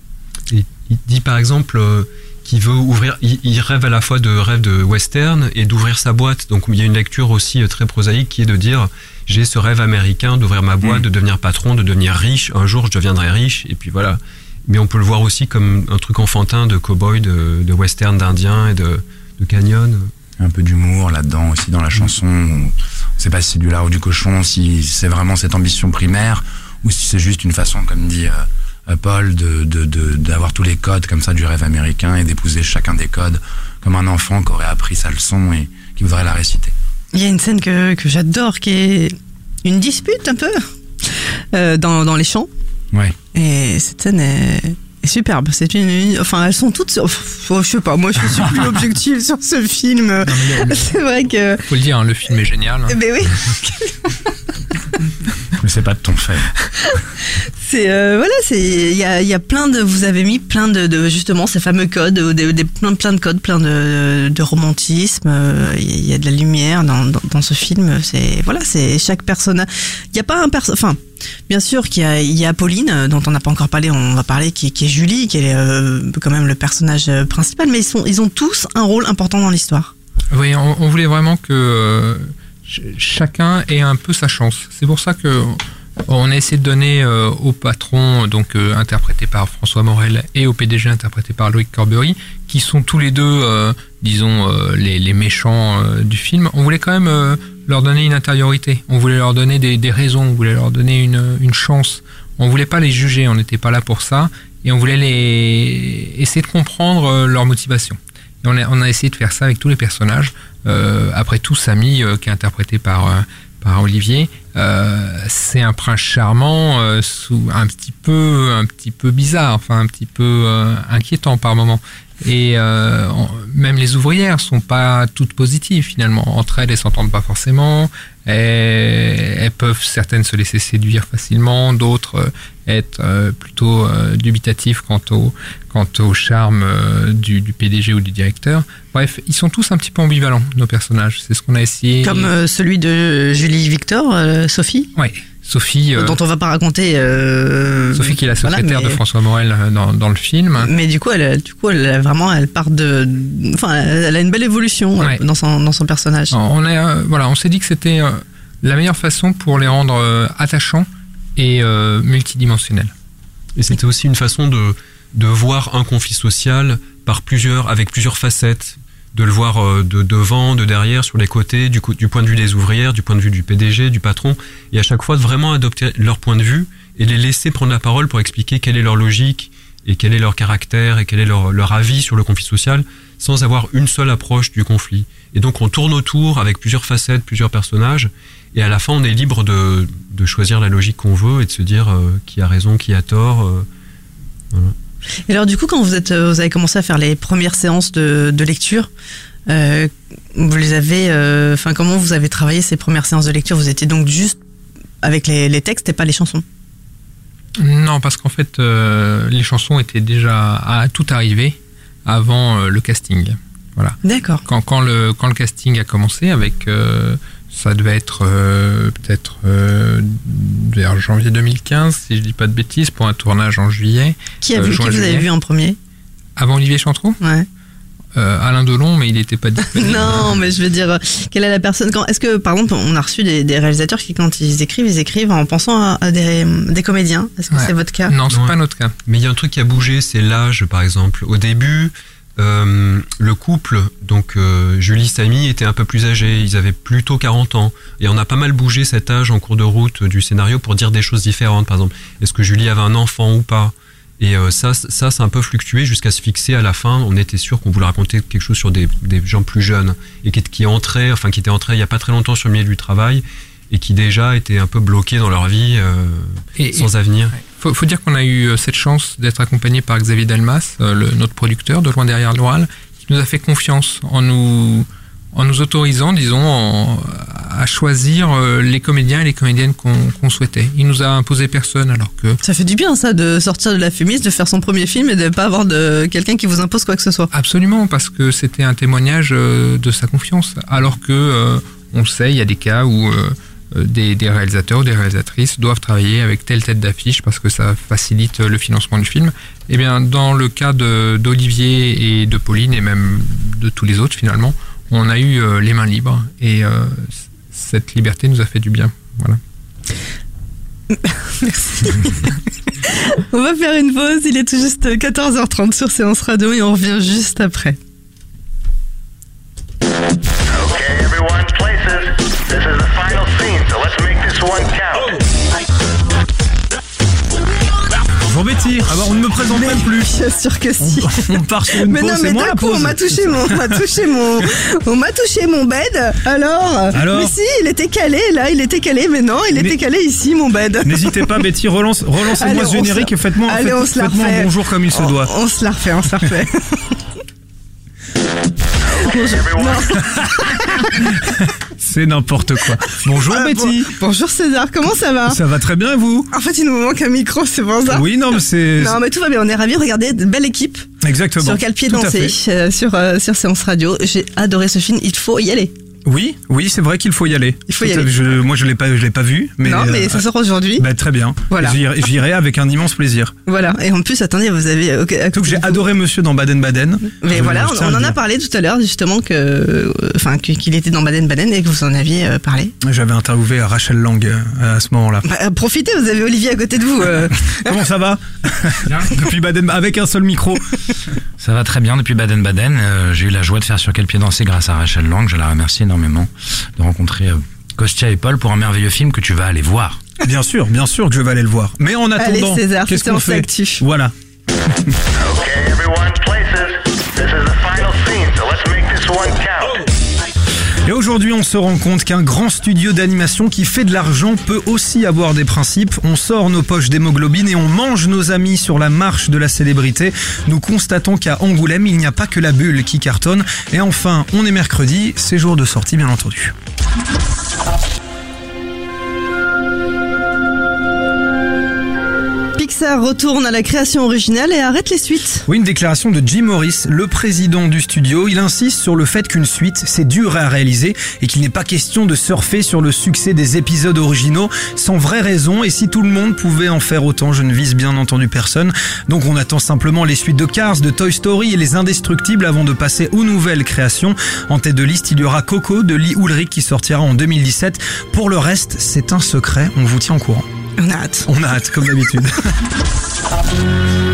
Et il dit par exemple euh, qu'il veut ouvrir, il, il rêve à la fois de rêve de western et d'ouvrir sa boîte. Donc il y a une lecture aussi euh, très prosaïque qui est de dire j'ai ce rêve américain d'ouvrir ma boîte, de devenir patron, de devenir riche. Un jour je deviendrai riche et puis voilà. Mais on peut le voir aussi comme un truc enfantin de cowboy, de, de western d'indien et de, de canyon. Un peu d'humour là-dedans aussi dans la chanson. On ne sait pas si c'est du lard ou du cochon, si c'est vraiment cette ambition primaire ou si c'est juste une façon, comme dit Paul, de de- de- d'avoir tous les codes comme ça du rêve américain et d'épouser chacun des codes comme un enfant qui aurait appris sa leçon et qui voudrait la réciter. Il y a une scène que, que j'adore qui est une dispute un peu euh, dans, dans les champs. Ouais. Et cette scène est superbe. C'est une, enfin, elles sont toutes. oh, je sais pas. Moi, je suis plus <laughs> objective sur ce film. <laughs> C'est vrai que. Faut le dire, hein, le film est génial. hein. Mais oui. <laughs> Mais c'est pas de ton fait. C'est euh, voilà, c'est il y a, y a plein de vous avez mis plein de, de justement ces fameux codes, des, des- plein, plein de codes, plein de, de romantisme. euh, Il y a de la lumière dans, dans, dans ce film. C'est voilà, c'est chaque personne. Il y a pas un perso. Enfin, bien sûr qu'il y a, Pauline euh, dont on n'a pas encore parlé. On va parler qui, est Julie, qui est euh, quand même le personnage euh, principal. Mais ils sont ils ont tous un rôle important dans l'histoire. Oui, on, voulait vraiment que ch- chacun ait un peu sa chance. C'est pour ça que on a essayé de donner au patron, donc interprété par François Morel, et au PDG interprété par Loïc Corbery, qui sont tous les deux, disons, les, les méchants du film. On voulait quand même leur donner une intériorité. On voulait leur donner des, des raisons. On voulait leur donner une, une chance. On voulait pas les juger. On n'était pas là pour ça. Et on voulait les essayer de comprendre euh, leur motivation. On a, on a essayé de faire ça avec tous les personnages. Euh, après tout, Samy, euh, qui est interprété par, euh, par Olivier, euh, c'est un prince charmant, euh, sous, un petit peu, un petit peu bizarre, enfin un petit peu euh, inquiétant par moment. Et même les ouvrières sont pas toutes positives finalement. Entre elles, elles s'entendent pas forcément. Elles, elles peuvent certaines se laisser séduire facilement, d'autres être euh, plutôt euh, dubitatives quant au quant au charme euh, du, du PDG ou du directeur. Bref, ils sont tous un petit peu ambivalents nos personnages. C'est ce qu'on a essayé. Comme euh, celui de Julie Victor, euh, Sophie. Ouais, Sophie. Dont on va pas raconter. euh, Sophie qui est la voilà, secrétaire mais- de François Morel dans, dans le film. Mais du coup, elle, du coup, elle a vraiment, elle part de, enfin, elle a une belle évolution dans son dans son personnage. On euh, voilà, on s'est dit que c'était la meilleure façon pour les rendre attachants et euh, multidimensionnels. Et c'était aussi une façon de, de voir un conflit social par plusieurs, avec plusieurs facettes, de le voir euh, de devant, de derrière, sur les côtés, du, du point de vue des ouvrières, du point de vue du PDG, du patron, et à chaque fois de vraiment adopter leur point de vue et les laisser prendre la parole pour expliquer quelle est leur logique et quel est leur caractère et quel est leur avis sur le conflit social, sans avoir une seule approche du conflit. Et donc on tourne autour avec plusieurs facettes, plusieurs personnages, et à la fin on est libre de, de choisir la logique qu'on veut et de se dire euh, qui a raison, qui a tort. euh, voilà. Et alors, du coup, quand vous êtes, euh, vous avez commencé à faire les premières séances de, de lecture, euh, vous les avez, euh, enfin, comment vous avez travaillé ces premières séances de lecture? Vous étiez donc juste avec les, les textes et pas les chansons? Non, parce qu'en fait, euh, les chansons étaient déjà à tout arrivé avant euh, le casting. Voilà. D'accord. Quand, quand, le, quand le casting a commencé, avec euh, ça devait être euh, peut-être euh, vers janvier 2015, si je dis pas de bêtises, pour un tournage en juillet. Qui, a euh, vu, qui vous avez vu en premier? Avant Olivier Chantreau? Ouais. Euh, Alain Delon, mais il n'était pas <laughs> disponible. Non, mais je veux dire, quelle est la personne quand Est-ce que, par exemple, on a reçu des, des réalisateurs qui, quand ils écrivent, ils écrivent en pensant à, à des, des comédiens? Est-ce que Ouais. c'est votre cas? Non, c'est Ouais. pas notre cas. Mais il y a un truc qui a bougé, c'est l'âge, par exemple. Au début, euh, le couple, donc euh, Julie Samy, était un peu plus âgé. Ils avaient plutôt 40 ans. Et on a pas mal bougé cet âge en cours de route du scénario pour dire des choses différentes. Par exemple, est-ce que Julie avait un enfant ou pas? Et euh, ça, ça, c'est un peu fluctué jusqu'à se fixer à la fin. On était sûr qu'on voulait raconter quelque chose sur des, des gens plus jeunes et qui, qui entraient, enfin qui étaient entrés il y a pas très longtemps sur le milieu du travail et qui déjà étaient un peu bloqués dans leur vie, euh, Et- sans et- avenir. Faut, faut dire qu'on a eu euh, cette chance d'être accompagné par Xavier Delmas, euh, le- notre producteur de Loin derrière l'oral, qui nous a fait confiance en nous, en nous autorisant, disons, en- à choisir euh, les comédiens et les comédiennes qu'on souhaitait. Il nous a imposé personne, alors que Ça fait du bien ça de sortir de la fumiste, de faire son premier film et de pas avoir de quelqu'un qui vous impose quoi que ce soit. Absolument, parce que c'était un témoignage de sa confiance. Alors que, euh, on sait, il y a des cas où euh, des, des réalisateurs des réalisatrices doivent travailler avec telle tête d'affiche parce que ça facilite le financement du film. Eh bien, dans le cas d'Olivier et de Pauline, et même de tous les autres finalement, on a eu euh, les mains libres et euh, cette liberté nous a fait du bien. Voilà. <laughs> <laughs> On va faire une pause, il est tout juste 14h30 sur Séance Radio et on revient juste après. This one count. Bonjour Betty, ah bah, on ne me présente même plus. Bien sûr que si. On part sur une Mais pause, non, c'est mais moi d'un la coup, pause. on m'a touché mon, on m'a touché mon, on m'a touché mon bed. Alors, Alors Mais si, il était calé là, il était calé, mais non, il Mais- était calé ici, mon bed. N'hésitez pas Betty, relance, relancez-moi Allez, ce on générique se- et faites-moi Allez, faites- on se la faites-moi un refait. bonjour comme il se doit. On, se la refait, on se la refait. <laughs> C'est n'importe quoi. Bonjour Ah, Betty. bon- bonjour César, comment ça va Ça va très bien et vous En fait, il nous manque un micro, c'est pour ça. Oui, non, mais c'est. Non, mais tout va bien, on est ravis. Regardez, de belle équipe. Exactement. Sur quel pied danser euh, sur, euh, sur Séance Radio. J'ai adoré ce film, il faut y aller. Oui, oui, c'est vrai qu'il faut y aller. Il faut y aller. je- moi, je l'ai pas, je l'ai pas vu, mais. non, mais euh, ça sort aujourd'hui. bah, très bien. Voilà. J'irai j'irai avec un immense plaisir. Voilà, et en plus, attendez, vous avez. ok, à Surtout que côté j'ai adoré Monsieur dans Baden-Baden. Mais Je- voilà, je on, en a parlé tout à l'heure, justement, que, euh, enfin, que- qu'il était dans Baden-Baden et que vous en aviez euh, parlé. J'avais interviewé Rachel Lang euh, à ce moment-là. Bah, profitez, vous avez Olivier à côté de vous. euh. <laughs> Comment ça va? <laughs> Depuis Baden, avec un seul micro. Ça va très bien depuis Baden-Baden. Euh, J'ai eu la joie de faire sur quel pied danser grâce à Rachel Lang. Je la remercie énormément de rencontrer euh, Kostya et Paul pour un merveilleux film que tu vas aller voir. Bien sûr, bien sûr que je vais aller le voir. Mais en Allez, attendant, César, qu'est-ce c'est qu'on fait actif. Voilà. Okay, everyone, places. This is the final scene, so let's make this one count. Et aujourd'hui, on se rend compte qu'un grand studio d'animation qui fait de l'argent peut aussi avoir des principes. On sort nos poches d'hémoglobine et on mange nos amis sur la marche de la célébrité. Nous constatons qu'à Angoulême, il n'y a pas que la bulle qui cartonne. Et enfin, on est mercredi, c'est jour de sortie bien entendu. Pixar retourne à la création originale et arrête les suites. Oui, une déclaration de Jim Morris, le président du studio. Il insiste sur le fait qu'une suite, c'est dur à réaliser et qu'il n'est pas question de surfer sur le succès des épisodes originaux sans vraie raison. Et si tout le monde pouvait en faire autant, je ne vise bien entendu personne. Donc on attend simplement les suites de Cars, de Toy Story et les Indestructibles avant de passer aux nouvelles créations. En tête de liste, il y aura Coco de Lee Ulrich qui sortira en 2017. Pour le reste, c'est un secret. On vous tient au courant. On a hâte. On a hâte, comme d'habitude. <laughs>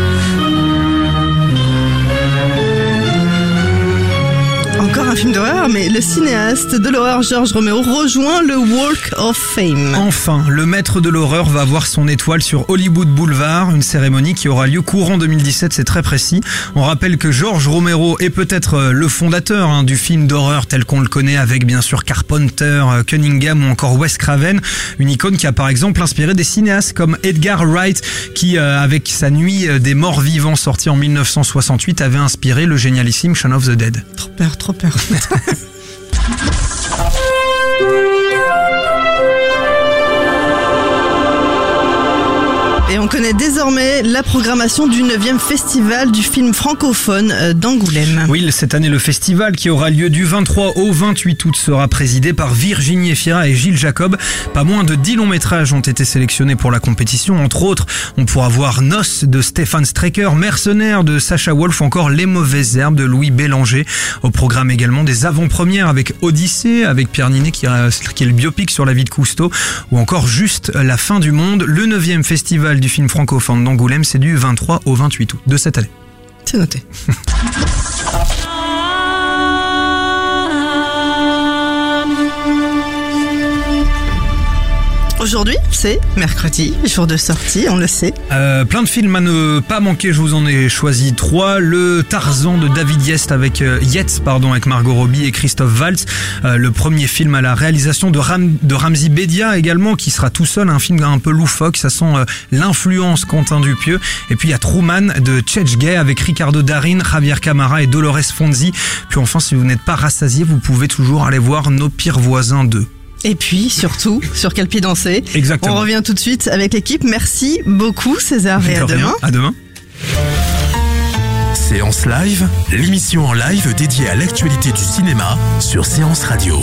un film d'horreur, mais le cinéaste de l'horreur George Romero rejoint le Walk of Fame. Enfin, le maître de l'horreur va avoir son étoile sur Hollywood Boulevard, une cérémonie qui aura lieu courant 2017, c'est très précis. On rappelle que George Romero est peut-être euh, le fondateur hein, du film d'horreur tel qu'on le connaît avec bien sûr Carpenter, euh, Cunningham ou encore Wes Craven, une icône qui a par exemple inspiré des cinéastes comme Edgar Wright qui euh, avec sa nuit des morts vivants sorti en 1968 avait inspiré le génialissime Shaun of the Dead. Trop peur, trop peur. みた。Et on connaît désormais la programmation du 9e festival du film francophone euh, d'Angoulême. Oui, cette année, le festival qui aura lieu du 23 au 28 août sera présidé par Virginie Efira et Gilles Jacob. Pas moins de 10 longs métrages ont été sélectionnés pour la compétition. Entre autres, on pourra voir Noce de Stéphane Strecker, Mercenaire de Sacha Wolf ou encore Les Mauvaises Herbes de Louis Bélanger. Au programme également des avant-premières avec Odyssée, avec Pierre Ninet qui est le biopic sur la vie de Cousteau ou encore juste La fin du monde. Le 9e festival du film francophone d'Angoulême, c'est du 23 au 28 août de cette année. C'est noté. <laughs> Aujourd'hui, c'est mercredi, jour de sortie, on le sait. Euh, plein de films à ne pas manquer, je vous en ai choisi trois. Le Tarzan de David Yates avec euh, pardon, avec Margot Robbie et Christophe Waltz. Euh, le premier film à la réalisation de, Ram, Ramzi Bedia également, qui sera tout seul, un film un peu loufoque, ça sent euh, l'influence Quentin Dupieux. Et puis il y a Truman de Chetch Gay avec Ricardo Darin, Javier Camara et Dolores Fonzi. Puis enfin, si vous n'êtes pas rassasié, vous pouvez toujours aller voir Nos pires voisins 2. Et puis, surtout, sur quel pied danser. Exactement. On revient tout de suite avec l'équipe. Merci beaucoup, César, et à demain. À demain. Séance Live, l'émission en live dédiée à l'actualité du cinéma sur Séance Radio.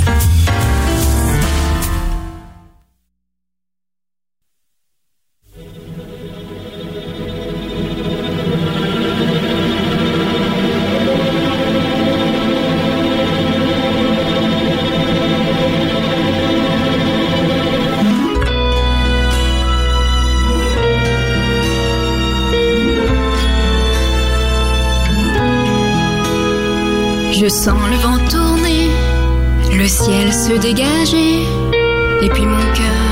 Le ciel se dégager, et puis mon cœur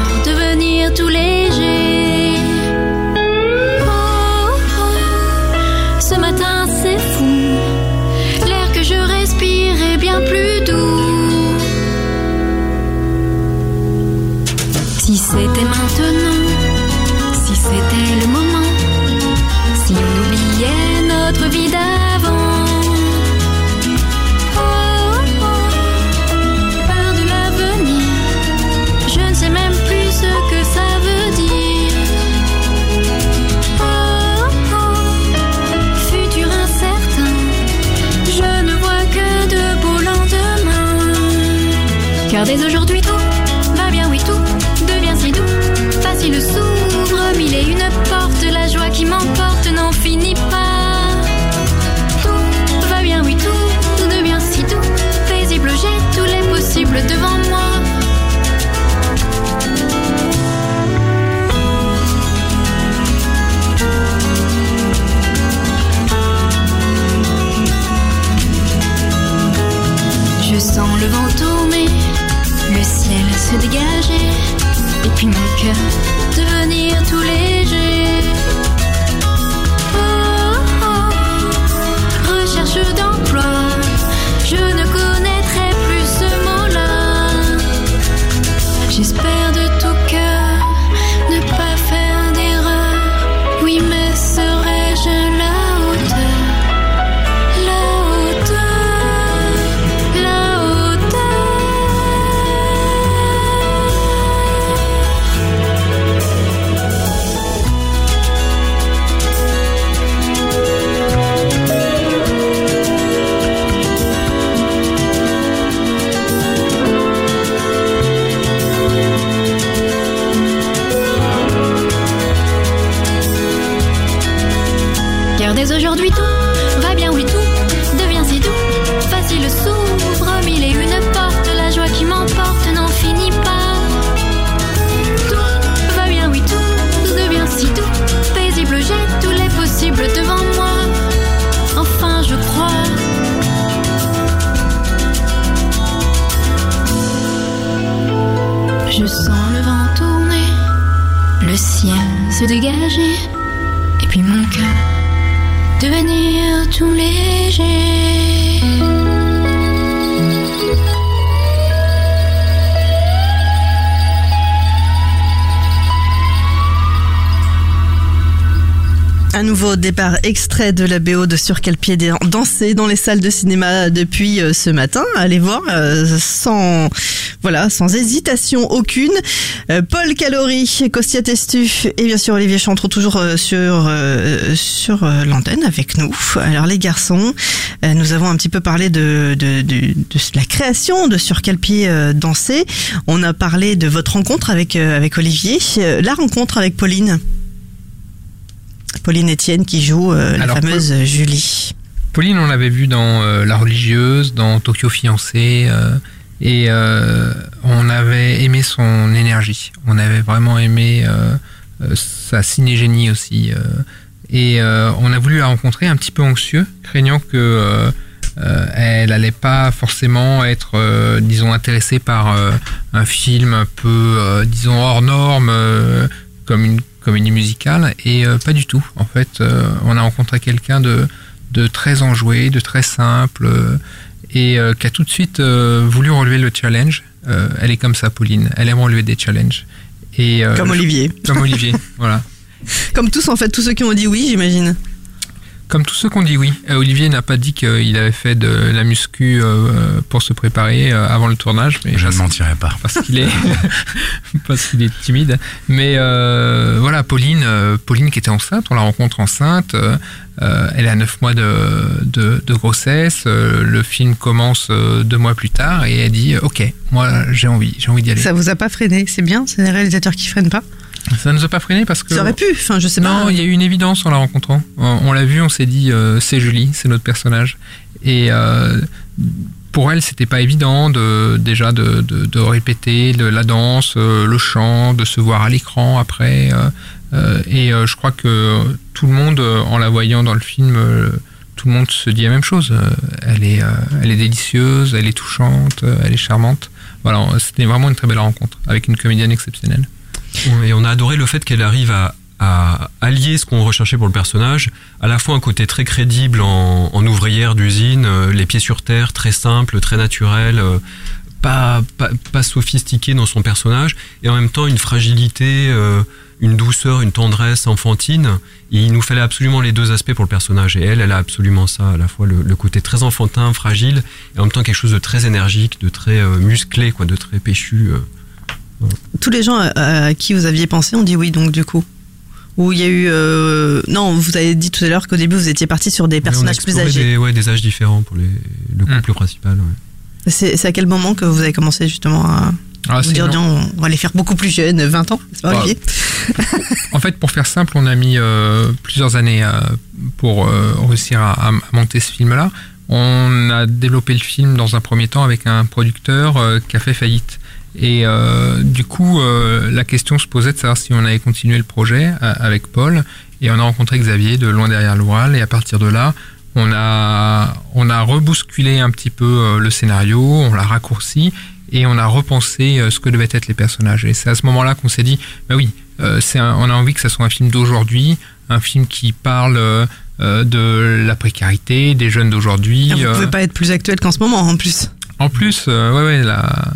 de la BO de Sur quel pied danser dans les salles de cinéma depuis euh, ce matin. Allez voir euh, sans voilà sans hésitation aucune. Euh, Paul Calori, Costia Testu et bien sûr Olivier Chantreau toujours sur sur l'antenne avec nous. Alors les garçons, nous avons un petit peu parlé de de, de, la création de Sur quel pied danser. On a parlé de votre rencontre avec avec Olivier, la rencontre avec Pauline. Pauline Etienne qui joue euh, la Alors, fameuse Julie. Pauline, on l'avait vue dans euh, La religieuse, dans Tokyo fiancé, euh, et on avait aimé son énergie. On avait vraiment aimé sa cinégénie aussi. et on a voulu la rencontrer un petit peu anxieux, craignant que elle allait pas forcément être, disons, intéressée par un film un peu, disons, hors norme, comme une comédie musicale, et euh, pas du tout. En fait, euh, on a rencontré quelqu'un de, de très enjoué, de très simple, euh, et euh, qui a tout de suite voulu relever le challenge. Elle est comme ça, Pauline. Elle aime relever des challenges. Et, Comme je- Olivier. Comme Olivier, <laughs> voilà. Comme tous, en fait, tous ceux qui ont dit oui, j'imagine. Comme tous ceux qui ont dit oui. Euh, Olivier n'a pas dit qu'il avait fait de la muscu euh, pour se préparer euh, avant le tournage. Mais Je ne mentirai pas. Parce qu'il est, <laughs> parce qu'il est timide. Mais euh, voilà, Pauline, euh, Pauline qui était enceinte, on la rencontre enceinte. euh, euh, elle a 9 mois de, de, de grossesse. euh, le film commence euh, deux mois plus tard et elle dit Ok, moi j'ai envie, j'ai envie d'y aller. Ça vous a pas freiné, c'est bien, c'est des réalisateurs qui freinent pas? Ça nous a pas freiné parce que. Ça aurait pu, enfin je sais Non, pas. il y a eu une évidence en la rencontrant. On, l'a vu, on s'est dit euh, c'est Julie, c'est notre personnage. Et euh, pour elle, c'était pas évident de déjà de, de, de répéter la danse, euh, le chant, de se voir à l'écran après. et je crois que tout le monde, en la voyant dans le film, tout le monde se dit la même chose. Elle est, elle est délicieuse, elle est touchante, elle est charmante. Voilà, c'était vraiment une très belle rencontre avec une comédienne exceptionnelle. Et on a adoré le fait qu'elle arrive à, allier ce qu'on recherchait pour le personnage, à la fois un côté très crédible en, ouvrière d'usine, euh, les pieds sur terre, très simple, très naturel, euh, pas, pas, sophistiqué dans son personnage, et en même temps une fragilité, euh, une douceur, une tendresse enfantine. Il nous fallait absolument les deux aspects pour le personnage. Et elle, elle a absolument ça, à la fois le, côté très enfantin, fragile, et en même temps quelque chose de très énergique, de très musclé, quoi, de très péchu. Tous les gens à, à qui vous aviez pensé ont dit oui, donc du coup. Ou il y a eu. euh, Non, vous avez dit tout à l'heure qu'au début vous étiez parti sur des Ouais, on a personnages plus âgés. Des, ouais, des âges différents pour les, le couple principal. ouais. C'est c'est à quel moment que vous avez commencé justement à Ah, vous dire, on va les faire beaucoup plus jeunes, 20 ans, c'est pas Bah, Olivier <laughs> En fait, pour faire simple, on a mis euh, plusieurs années euh, pour euh, réussir à, à monter ce film-là. On a développé le film dans un premier temps avec un producteur euh, qui a fait faillite. Et euh, du coup, euh, la question se posait de savoir si on allait continuer le projet euh, avec Paul. Et on a rencontré Xavier de Loin derrière l'Oural. Et à partir de là, on a, on a rebousculé un petit peu euh, le scénario, on l'a raccourci et on a repensé ce que devaient être les personnages. Et c'est à ce moment-là qu'on s'est dit, bah oui, c'est on a envie que ça soit un film d'aujourd'hui, un film qui parle de la précarité des jeunes d'aujourd'hui. Vous euh, pouvez pas être plus actuel qu'en ce moment en plus. en plus, ouais, ouais, là,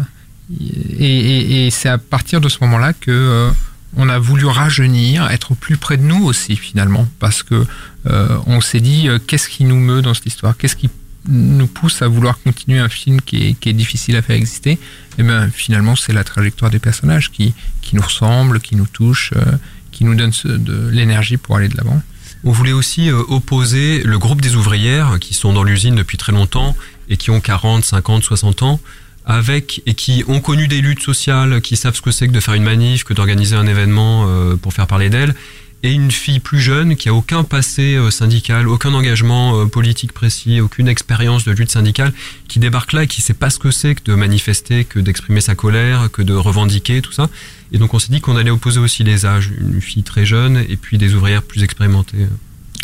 et, c'est à partir de ce moment-là que euh, on a voulu rajeunir, être plus près de nous aussi finalement, parce que euh, on s'est dit euh, qu'est-ce qui nous meut dans cette histoire, qu'est-ce qui nous pousse à vouloir continuer un film qui est, difficile à faire exister? Et bien finalement, c'est la trajectoire des personnages qui, qui nous ressemblent, qui nous touchent, euh, qui nous donne ce- de l'énergie pour aller de l'avant. On voulait aussi euh, opposer le groupe des ouvrières qui sont dans l'usine depuis très longtemps et qui ont 40, 50, 60 ans avec et qui ont connu des luttes sociales, qui savent ce que c'est que de faire une manif, que d'organiser un événement euh, pour faire parler d'elles, et une fille plus jeune qui a aucun passé euh, syndical, aucun engagement euh, politique précis, aucune expérience de lutte syndicale, qui débarque là et qui sait pas ce que c'est que de manifester, que d'exprimer sa colère, que de revendiquer, tout ça. Et donc on s'est dit qu'on allait opposer aussi les âges, une fille très jeune et puis des ouvrières plus expérimentées.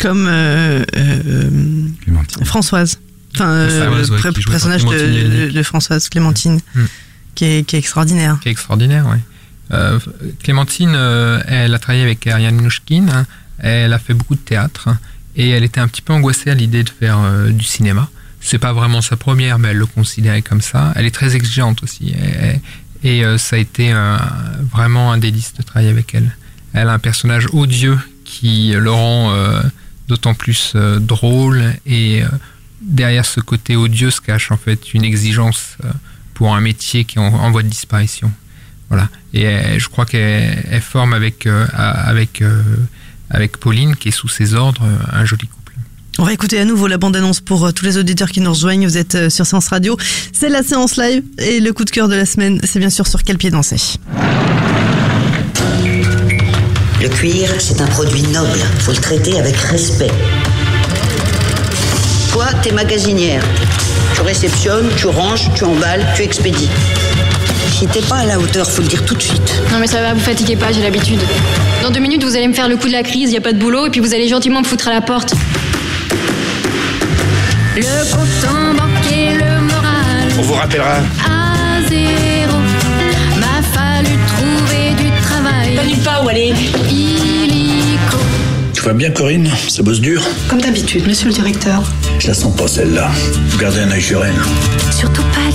Comme euh, euh, Françoise. Enfin, euh, ouais, le par personnage de, Françoise Clémentine, qui, est, qui est extraordinaire. qui est extraordinaire, oui. Euh, Clémentine, euh, elle a travaillé avec Ariane Mnouchkine, hein. elle a fait beaucoup de théâtre, hein, et elle était un petit peu angoissée à l'idée de faire euh, du cinéma. C'est pas vraiment sa première, mais elle le considérait comme ça. Elle est très exigeante aussi, et, et, euh, ça a été euh, vraiment un délice de travailler avec elle. Elle a un personnage odieux qui le rend euh, d'autant plus euh, drôle, et euh, derrière ce côté odieux se cache en fait une exigence euh, pour un métier qui est en, en voie de disparition. Voilà. Et euh, je crois qu'elle elle forme avec, euh, avec, euh, avec Pauline, qui est sous ses ordres, un joli couple. On va écouter à nouveau la bande-annonce pour tous les auditeurs qui nous rejoignent. Vous êtes sur Séance Radio. C'est la séance live et le coup de cœur de la semaine, c'est bien sûr sur quel pied danser. Le cuir, c'est un produit noble. Faut le traiter avec respect. Toi, t'es magasinière. Tu réceptionnes, tu ranges, tu emballes, tu expédies. Si t'es pas à la hauteur, faut le dire tout de suite. Non mais ça va, vous fatiguez pas, j'ai l'habitude. Dans deux minutes, vous allez me faire le coup de la crise, y a pas de boulot, et puis vous allez gentiment me foutre à la porte. Le compte en On vous rappellera. À zéro, m'a fallu trouver du travail. Pas nulle part où aller. Illico. Tout va bien, Corinne Ça bosse dur Comme d'habitude, monsieur le directeur. Je la sens pas, celle-là. Vous gardez un œil sur elle. Surtout pas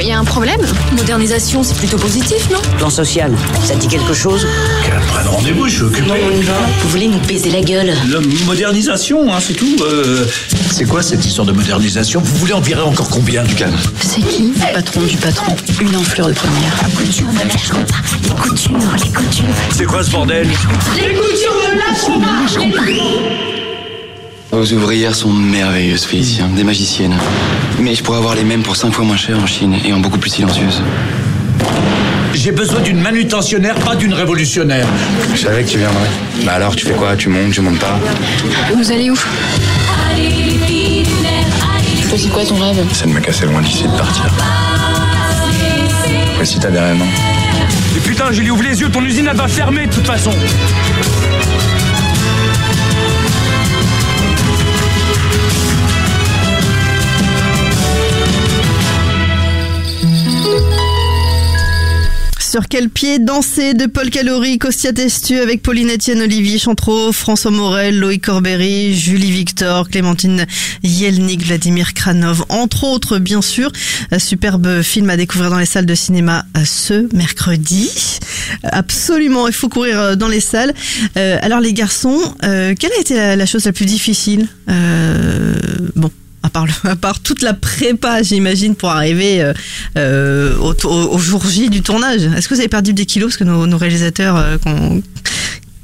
Il y a un problème Modernisation, c'est plutôt positif, non? Plan social, ça dit quelque chose? Qu'elle prenne rendez-vous, je suis occupé. Non, on y va. Vous voulez nous baiser la gueule? La modernisation, hein, c'est tout. Euh, c'est quoi cette histoire de modernisation? Vous voulez en virer encore combien? Du calme C'est qui le patron du patron? Une enflure de première. La couture ne lâcheront pas. Les coutures, les coutures. C'est quoi ce bordel? Les coutures ne lâcheront pas. Vos ouvrières sont merveilleuses, Félicien, des magiciennes. Mais je pourrais avoir les mêmes pour 5 fois moins cher en Chine et en beaucoup plus silencieuses. J'ai besoin d'une manutentionnaire, pas d'une révolutionnaire. Je savais que tu viendrais. Bah alors, tu fais quoi? Tu montes, tu montes pas? Vous allez où? C'est quoi ton rêve? C'est de me casser loin d'ici et de partir. Mais si t'as des rêves, non Et putain, Julie, ouvre les yeux, ton usine elle va fermer de toute façon. Sur quel pied danser de Paul Calori, Costia Testu avec Pauline Etienne, Olivier Chantreau, François Morel, Loïc Corberry, Julie Victor, Clémentine Yelnik, Vladimir Kranov, entre autres bien sûr. Un superbe film à découvrir dans les salles de cinéma euh, ce mercredi. Absolument, il faut courir euh, dans les salles. Euh, alors les garçons, quelle a été la, chose la plus difficile? Bon, à part, le- à part toute la prépa, j'imagine, pour arriver euh, euh, au, au- au jour J du tournage. Est-ce que vous avez perdu des kilos? Parce que nos, nos réalisateurs euh, qu'on-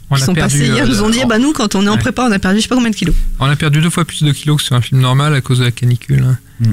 On qui a sont perdu, passés hier euh, nous ont dit, ah bah nous, quand on est en Ouais. prépa, on a perdu je sais pas combien de kilos. On a perdu deux fois plus de kilos que sur un film normal à cause de la canicule.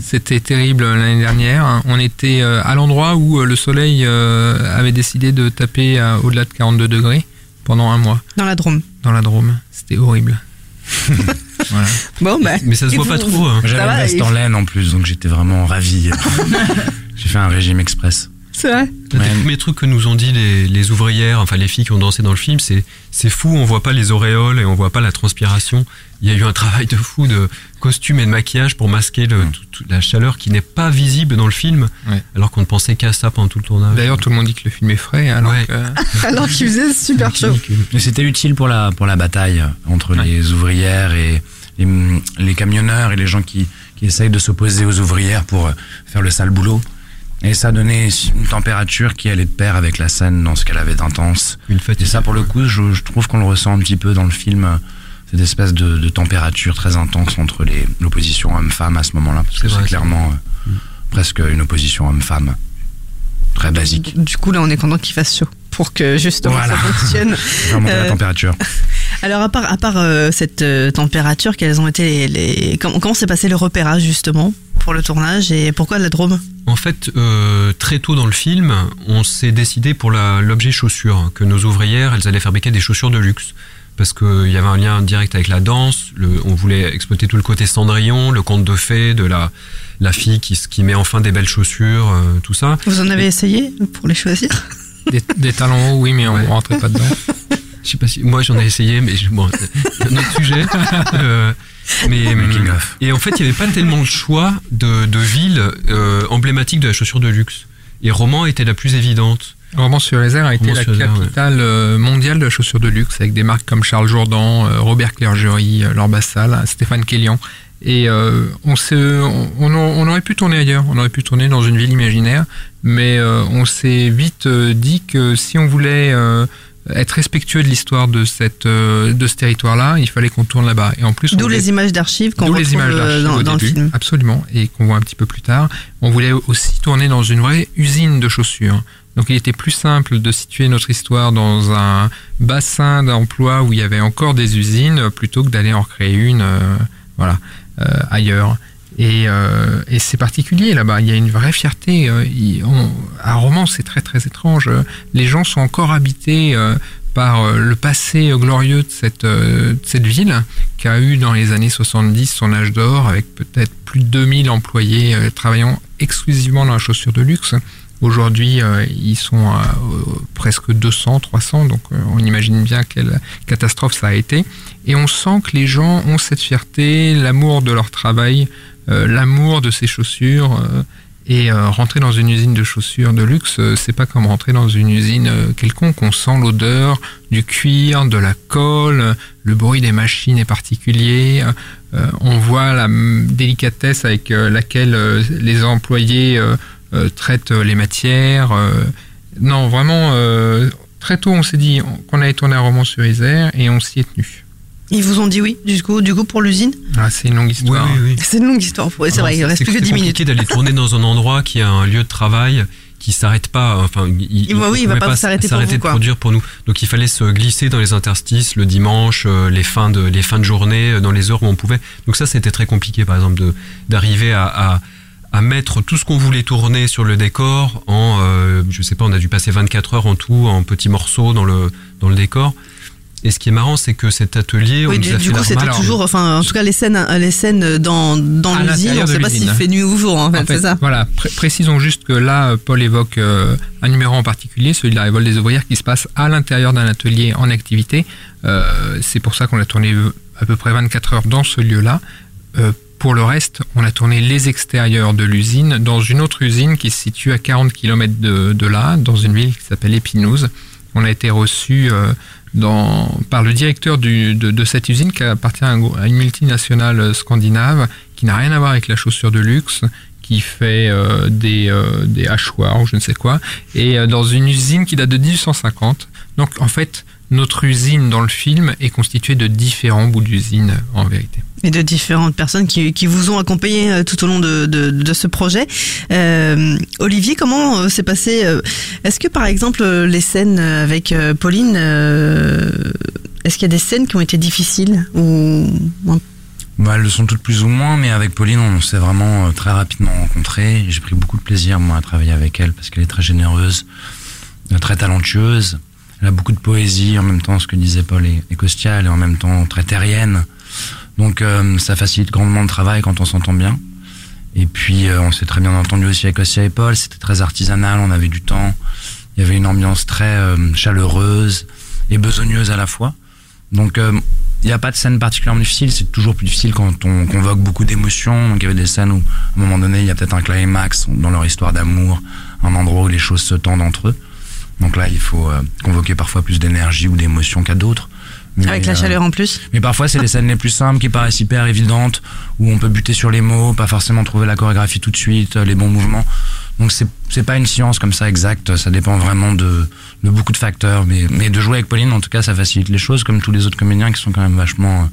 C'était terrible l'année dernière. On était à l'endroit où le soleil avait décidé de taper au-delà de 42 degrés pendant un mois Dans la Drôme. dans la Drôme. C'était horrible. <laughs> voilà. Bon, bah. Mais ça se voit vous- pas trop. hein. J'avais va, une veste et- en laine en plus, donc j'étais vraiment ravi. <laughs> J'ai fait un régime express. C'est vrai Les premiers trucs que nous ont dit les, les ouvrières, enfin les filles qui ont dansé dans le film, c'est c'est fou, on voit pas les auréoles et on voit pas la transpiration. Il y a eu un travail de fou de costume et de maquillage pour masquer le, tout- la chaleur qui n'est pas visible dans le film, alors qu'on ne pensait qu'à ça pendant tout le tournage. D'ailleurs, tout le monde dit que le film est frais. Alors Ouais. que- <laughs> Alors qu'il faisait super chaud. Mais c'était utile pour la, pour la bataille entre les ouvrières et les, les camionneurs et les gens qui, qui essayent de s'opposer aux ouvrières pour euh, faire le sale boulot. Et ça donnait une température qui allait de pair avec la scène dans ce qu'elle avait d'intense. Et ça, pour le coup, je, je trouve qu'on le ressent un petit peu dans le film, euh, cette espèce de, de température très intense entre les- l'opposition homme-femme à ce moment-là, parce que C'est clairement euh, presque une opposition homme-femme. Très basique. Du coup, là, on est content qu'il fasse chaud pour que justement Voilà. ça fonctionne. <laughs> Vraiment la Euh, température. <laughs> Alors, à part, à part euh, cette euh, température, quelles ont été les. les- Comment, comment s'est passé le repérage justement pour le tournage et pourquoi la Drôme? En fait, euh, très tôt dans le film, on s'est décidé pour la- l'objet chaussure, que nos ouvrières, elles allaient fabriquer des chaussures de luxe. Parce qu'il y avait un lien direct avec la danse, le- on voulait exploiter tout le côté Cendrillon, le conte de fées, de la, la fille qui, qui met enfin des belles chaussures, euh, tout ça. Vous en avez essayé pour les choisir? Des, des talons hauts, oui, mais on rentrait pas dedans. Je sais pas si moi j'en ai essayé, mais je- bon, c'est un autre sujet. <laughs> Euh, mais of. et en fait, il n'y avait pas tellement le choix de, de villes euh, emblématiques de la chaussure de luxe. Et Romans était la plus évidente. Romans-sur-Isère a été la ouais. capitale euh, mondiale de la chaussure de luxe avec des marques comme Charles Jourdan, euh, Robert Clergerie, euh, Laure Bassal, Stéphane Kellian. Et euh, on, s'est- on, on- on aurait pu tourner ailleurs, on aurait pu tourner dans une ville imaginaire, mais euh, on s'est vite euh, dit que si on voulait euh, être respectueux de l'histoire de cette euh, de ce territoire-là, il fallait qu'on tourne là-bas. Et en plus, on D'où les images d'archives qu'on retrouve les images euh, dans, au dans le film. absolument, et qu'on voit un petit peu plus tard. On voulait aussi tourner dans une vraie usine de chaussures. Donc il était plus simple de situer notre histoire dans un bassin d'emploi où il y avait encore des usines plutôt que d'aller en créer une, euh, voilà, ailleurs. Et, euh, et c'est particulier là-bas. Il y a une vraie fierté. euh, on- à Romans, c'est très très étrange. Euh, Les gens sont encore habités euh, par euh, le passé euh, glorieux de cette, euh, de cette ville qui a eu dans les années 70 son âge d'or avec peut-être plus de 2000 employés euh, travaillant exclusivement dans la chaussure de luxe. Aujourd'hui, euh, ils sont à euh, presque 200, 300, donc euh, on imagine bien quelle catastrophe ça a été. Et on sent que les gens ont cette fierté, l'amour de leur travail, l'amour de ces chaussures. et rentrer dans une usine de chaussures de luxe, euh, c'est pas comme rentrer dans une usine quelconque. On sent l'odeur du cuir, de la colle, le bruit des machines est particulier. on voit la délicatesse avec laquelle les employés euh, traitent euh, les matières. euh. non, vraiment, euh, très tôt, on s'est dit qu'on allait tourner un roman sur Isère et on s'y est tenu. Ils vous ont dit oui, du coup, du coup pour l'usine? Ah, c'est une longue histoire. C'est une longue histoire. C'est vrai, il reste c'est- plus que c'est 10 minutes. compliqué d'aller tourner dans un endroit qui a un lieu de travail qui s'arrête pas. Enfin, il, Il va- oui, il va pouvait pas s'arrêter pour vous, de quoi. produire pour nous. Donc il fallait se glisser dans les interstices le dimanche, les fins de les fins de journée, dans les heures où on pouvait. Donc ça, c'était très compliqué, par exemple, de d'arriver à, à à mettre tout ce qu'on voulait tourner sur le décor en, euh, je sais pas, on a dû passer 24 heures en tout, en petits morceaux dans le dans le décor. Et ce qui est marrant, c'est que cet atelier, Oui, on du, nous a du fait coup, c'était toujours, enfin, en tout cas, les scènes, les scènes dans, dans l'usine, on de sait pas s'il l'usine. fait nuit ou jour, en fait, En fait, c'est ça. Voilà, pré- précisons juste que là, Paul évoque euh, un numéro en particulier, celui de la révolte des ouvrières, qui se passe à l'intérieur d'un atelier en activité. Euh, c'est pour ça qu'on a tourné à peu près 24 heures dans ce lieu-là. Euh, pour le reste, on a tourné les extérieurs de l'usine dans une autre usine qui se situe à 40 km de, là, dans une ville qui s'appelle Épinouse. On a été reçu euh, par le directeur de, cette usine qui appartient à, une multinationale euh, scandinave qui n'a rien à voir avec la chaussure de luxe, qui fait euh, des, hachoirs ou je ne sais quoi, et dans une usine qui date de 1850. Donc en fait, notre usine dans le film est constituée de différents bouts d'usine en vérité. Et de différentes personnes qui, qui vous ont accompagné euh, tout au long de, de, ce projet. Euh, Olivier, comment euh, s'est passé Est-ce que par exemple les scènes avec Pauline, est-ce qu'il y a des scènes qui ont été difficiles ou Bah, elles le sont toutes plus ou moins, mais avec Pauline, on s'est vraiment très rapidement rencontrés. J'ai pris beaucoup de plaisir, moi, à travailler avec elle parce qu'elle est très généreuse, très talentueuse. Elle a beaucoup de poésie, en même temps, ce que disait Paul est, est Costia, elle est en même temps très terrienne. Donc, euh, ça facilite grandement le travail quand on s'entend bien. Et puis, euh, on s'est très bien entendu aussi avec Costia et Paul. C'était très artisanal, on avait du temps. Il y avait une ambiance très euh, chaleureuse et besogneuse à la fois. Donc, euh, il n'y a pas de scène particulièrement difficile. C'est toujours plus difficile quand on convoque beaucoup d'émotions. Donc, il y avait des scènes où, à un moment donné, il y a peut-être un climax dans leur histoire d'amour, un endroit où les choses se tendent entre eux. Donc là, il faut euh, convoquer parfois plus d'énergie ou d'émotion qu'à d'autres. Mais, avec la euh, chaleur en plus mais parfois, c'est les scènes les plus simples qui paraissent hyper évidentes, où on peut buter sur les mots, pas forcément trouver la chorégraphie tout de suite, euh, les bons mouvements. Donc, c'est c'est pas une science comme ça exacte, ça dépend vraiment de, de beaucoup de facteurs. Mais, mais de jouer avec Pauline, en tout cas, ça facilite les choses, comme tous les autres comédiens qui sont quand même vachement euh,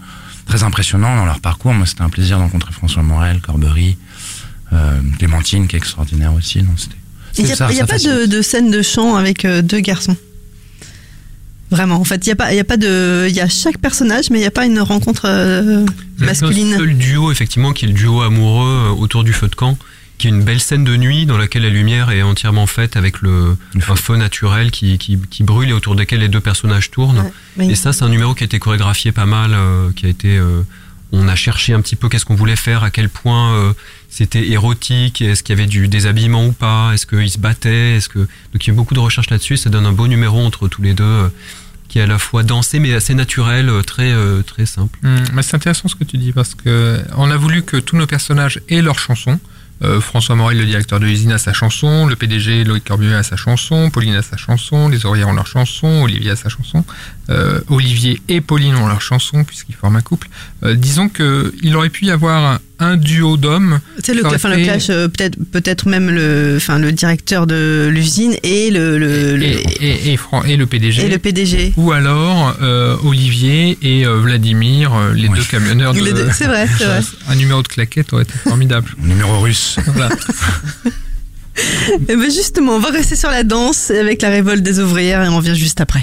très impressionnants dans leur parcours. Moi, c'était un plaisir de rencontrer François Morel, Corbery, euh, Clémentine, qui est extraordinaire aussi. Donc. Il n'y a, ça- y a ça pas de, de scène de chant avec euh, deux garçons? Vraiment, en fait, il y a pas, il y a pas de, il y a chaque personnage, mais il n'y a pas une rencontre euh, Il y a masculine. seul duo, effectivement, qui est le duo amoureux euh, autour du feu de camp, qui est une belle scène de nuit dans laquelle la lumière est entièrement faite avec le, un feu naturel qui, qui, qui brûle et autour desquels les deux personnages tournent. Et ça, c'est un numéro qui a été chorégraphié pas mal, euh, qui a été. euh, on a cherché un petit peu qu'est-ce qu'on voulait faire, à quel point euh, c'était érotique, est-ce qu'il y avait du déshabillement ou pas, est-ce qu'ils se battaient, est-ce que donc il y a eu beaucoup de recherches là-dessus. Ça donne un beau numéro entre tous les deux, euh, qui est à la fois dansé mais assez naturel, euh, très très simple. Mais c'est intéressant ce que tu dis parce que on a voulu que tous nos personnages aient leur chanson. François Morel, le directeur de l'usine, a sa chanson. Le PDG, Loïc Corbieux, a sa chanson. Pauline a sa chanson. Les ouvrières ont leur chanson. Olivier a sa chanson. Euh, Olivier et Pauline ont leur chanson puisqu'ils forment un couple. Euh, disons que il aurait pu y avoir un, un duo d'hommes. C'est le, enfin, le clash, euh, peut-être, peut-être même le, enfin, le directeur de l'usine et le, le, le- et, et, et Fran- et le PDG. et le PDG. Ou alors euh, Olivier et euh, Vladimir, les deux camionneurs de. Deux, c'est vrai, c'est vrai. <laughs> Un numéro de claquette aurait été formidable. Numéro russe. Voilà. <laughs> Et ben justement, on va rester sur la danse avec la révolte des ouvrières et on revient juste après.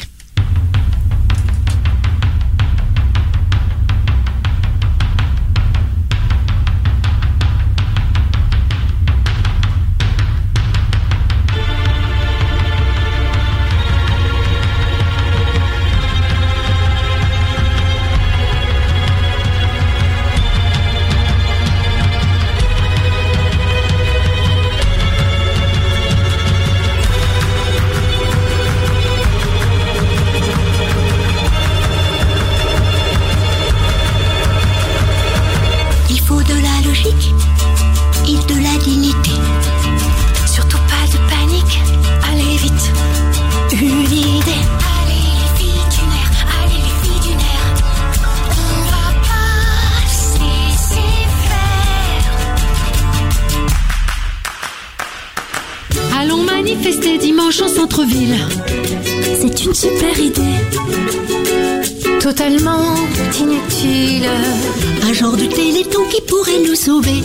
Nous sauver.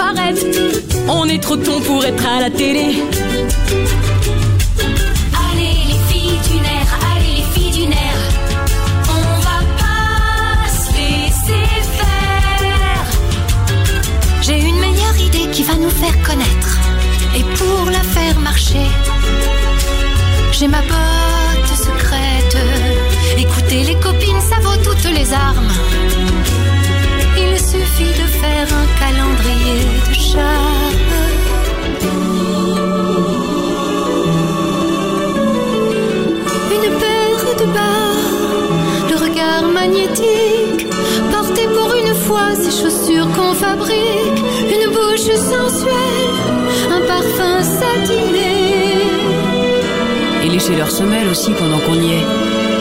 Arrête On est trop con pour être à la télé. Allez les filles du nerf, allez les filles du nerf. On va pas se laisser faire. J'ai une meilleure idée qui va nous faire connaître. Et pour la faire marcher, j'ai ma botte secrète. Écoutez les copines, ça vaut toutes les armes. Il suffit de faire un calendrier de charme. Une paire de bas, le regard magnétique. Portez pour une fois ces chaussures qu'on fabrique. Une bouche sensuelle, un parfum satiné. Et lécher leurs semelles aussi pendant qu'on y est.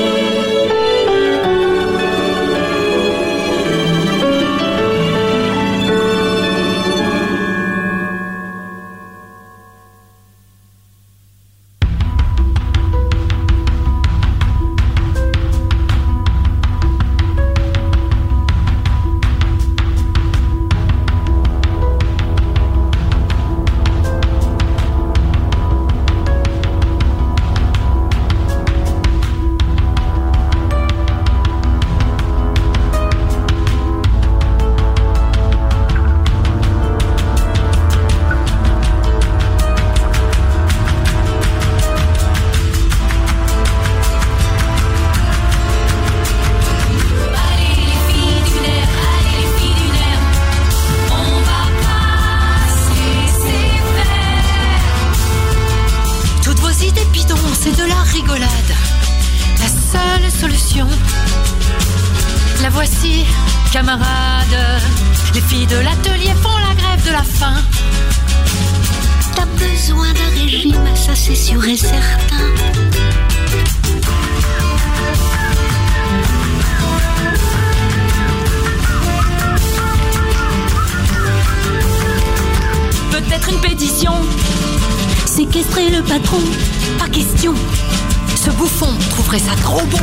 ça c'est sûr et certain. Peut-être une pétition. Séquestrer le patron, Pas question. Ce bouffon trouverait ça trop bon.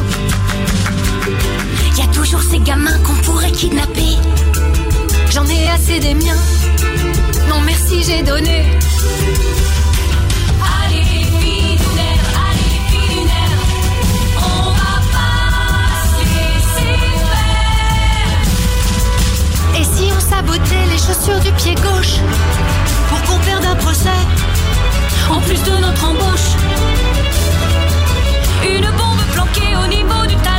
y a toujours ces gamins qu'on pourrait kidnapper. J'en ai assez des miens. Non merci, j'ai donné. Sabotait les chaussures du pied gauche pour qu'on perde un procès en plus de notre embauche Une bombe planquée au niveau du talon.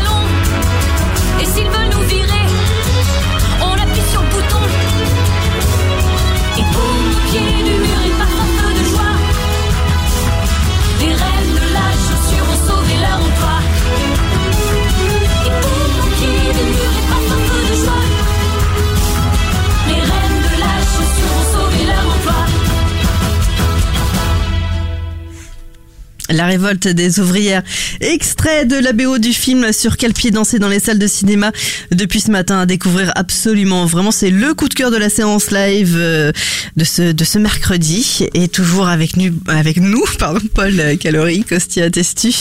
La révolte des ouvrières. Extrait de la BO du film Sur quel pied danser dans les salles de cinéma depuis ce matin à découvrir absolument. Vraiment, c'est le coup de cœur de la séance live euh, de ce, de ce mercredi. Et toujours avec nous, avec nous <laughs> pardon, Paul Calorie, Costia Testu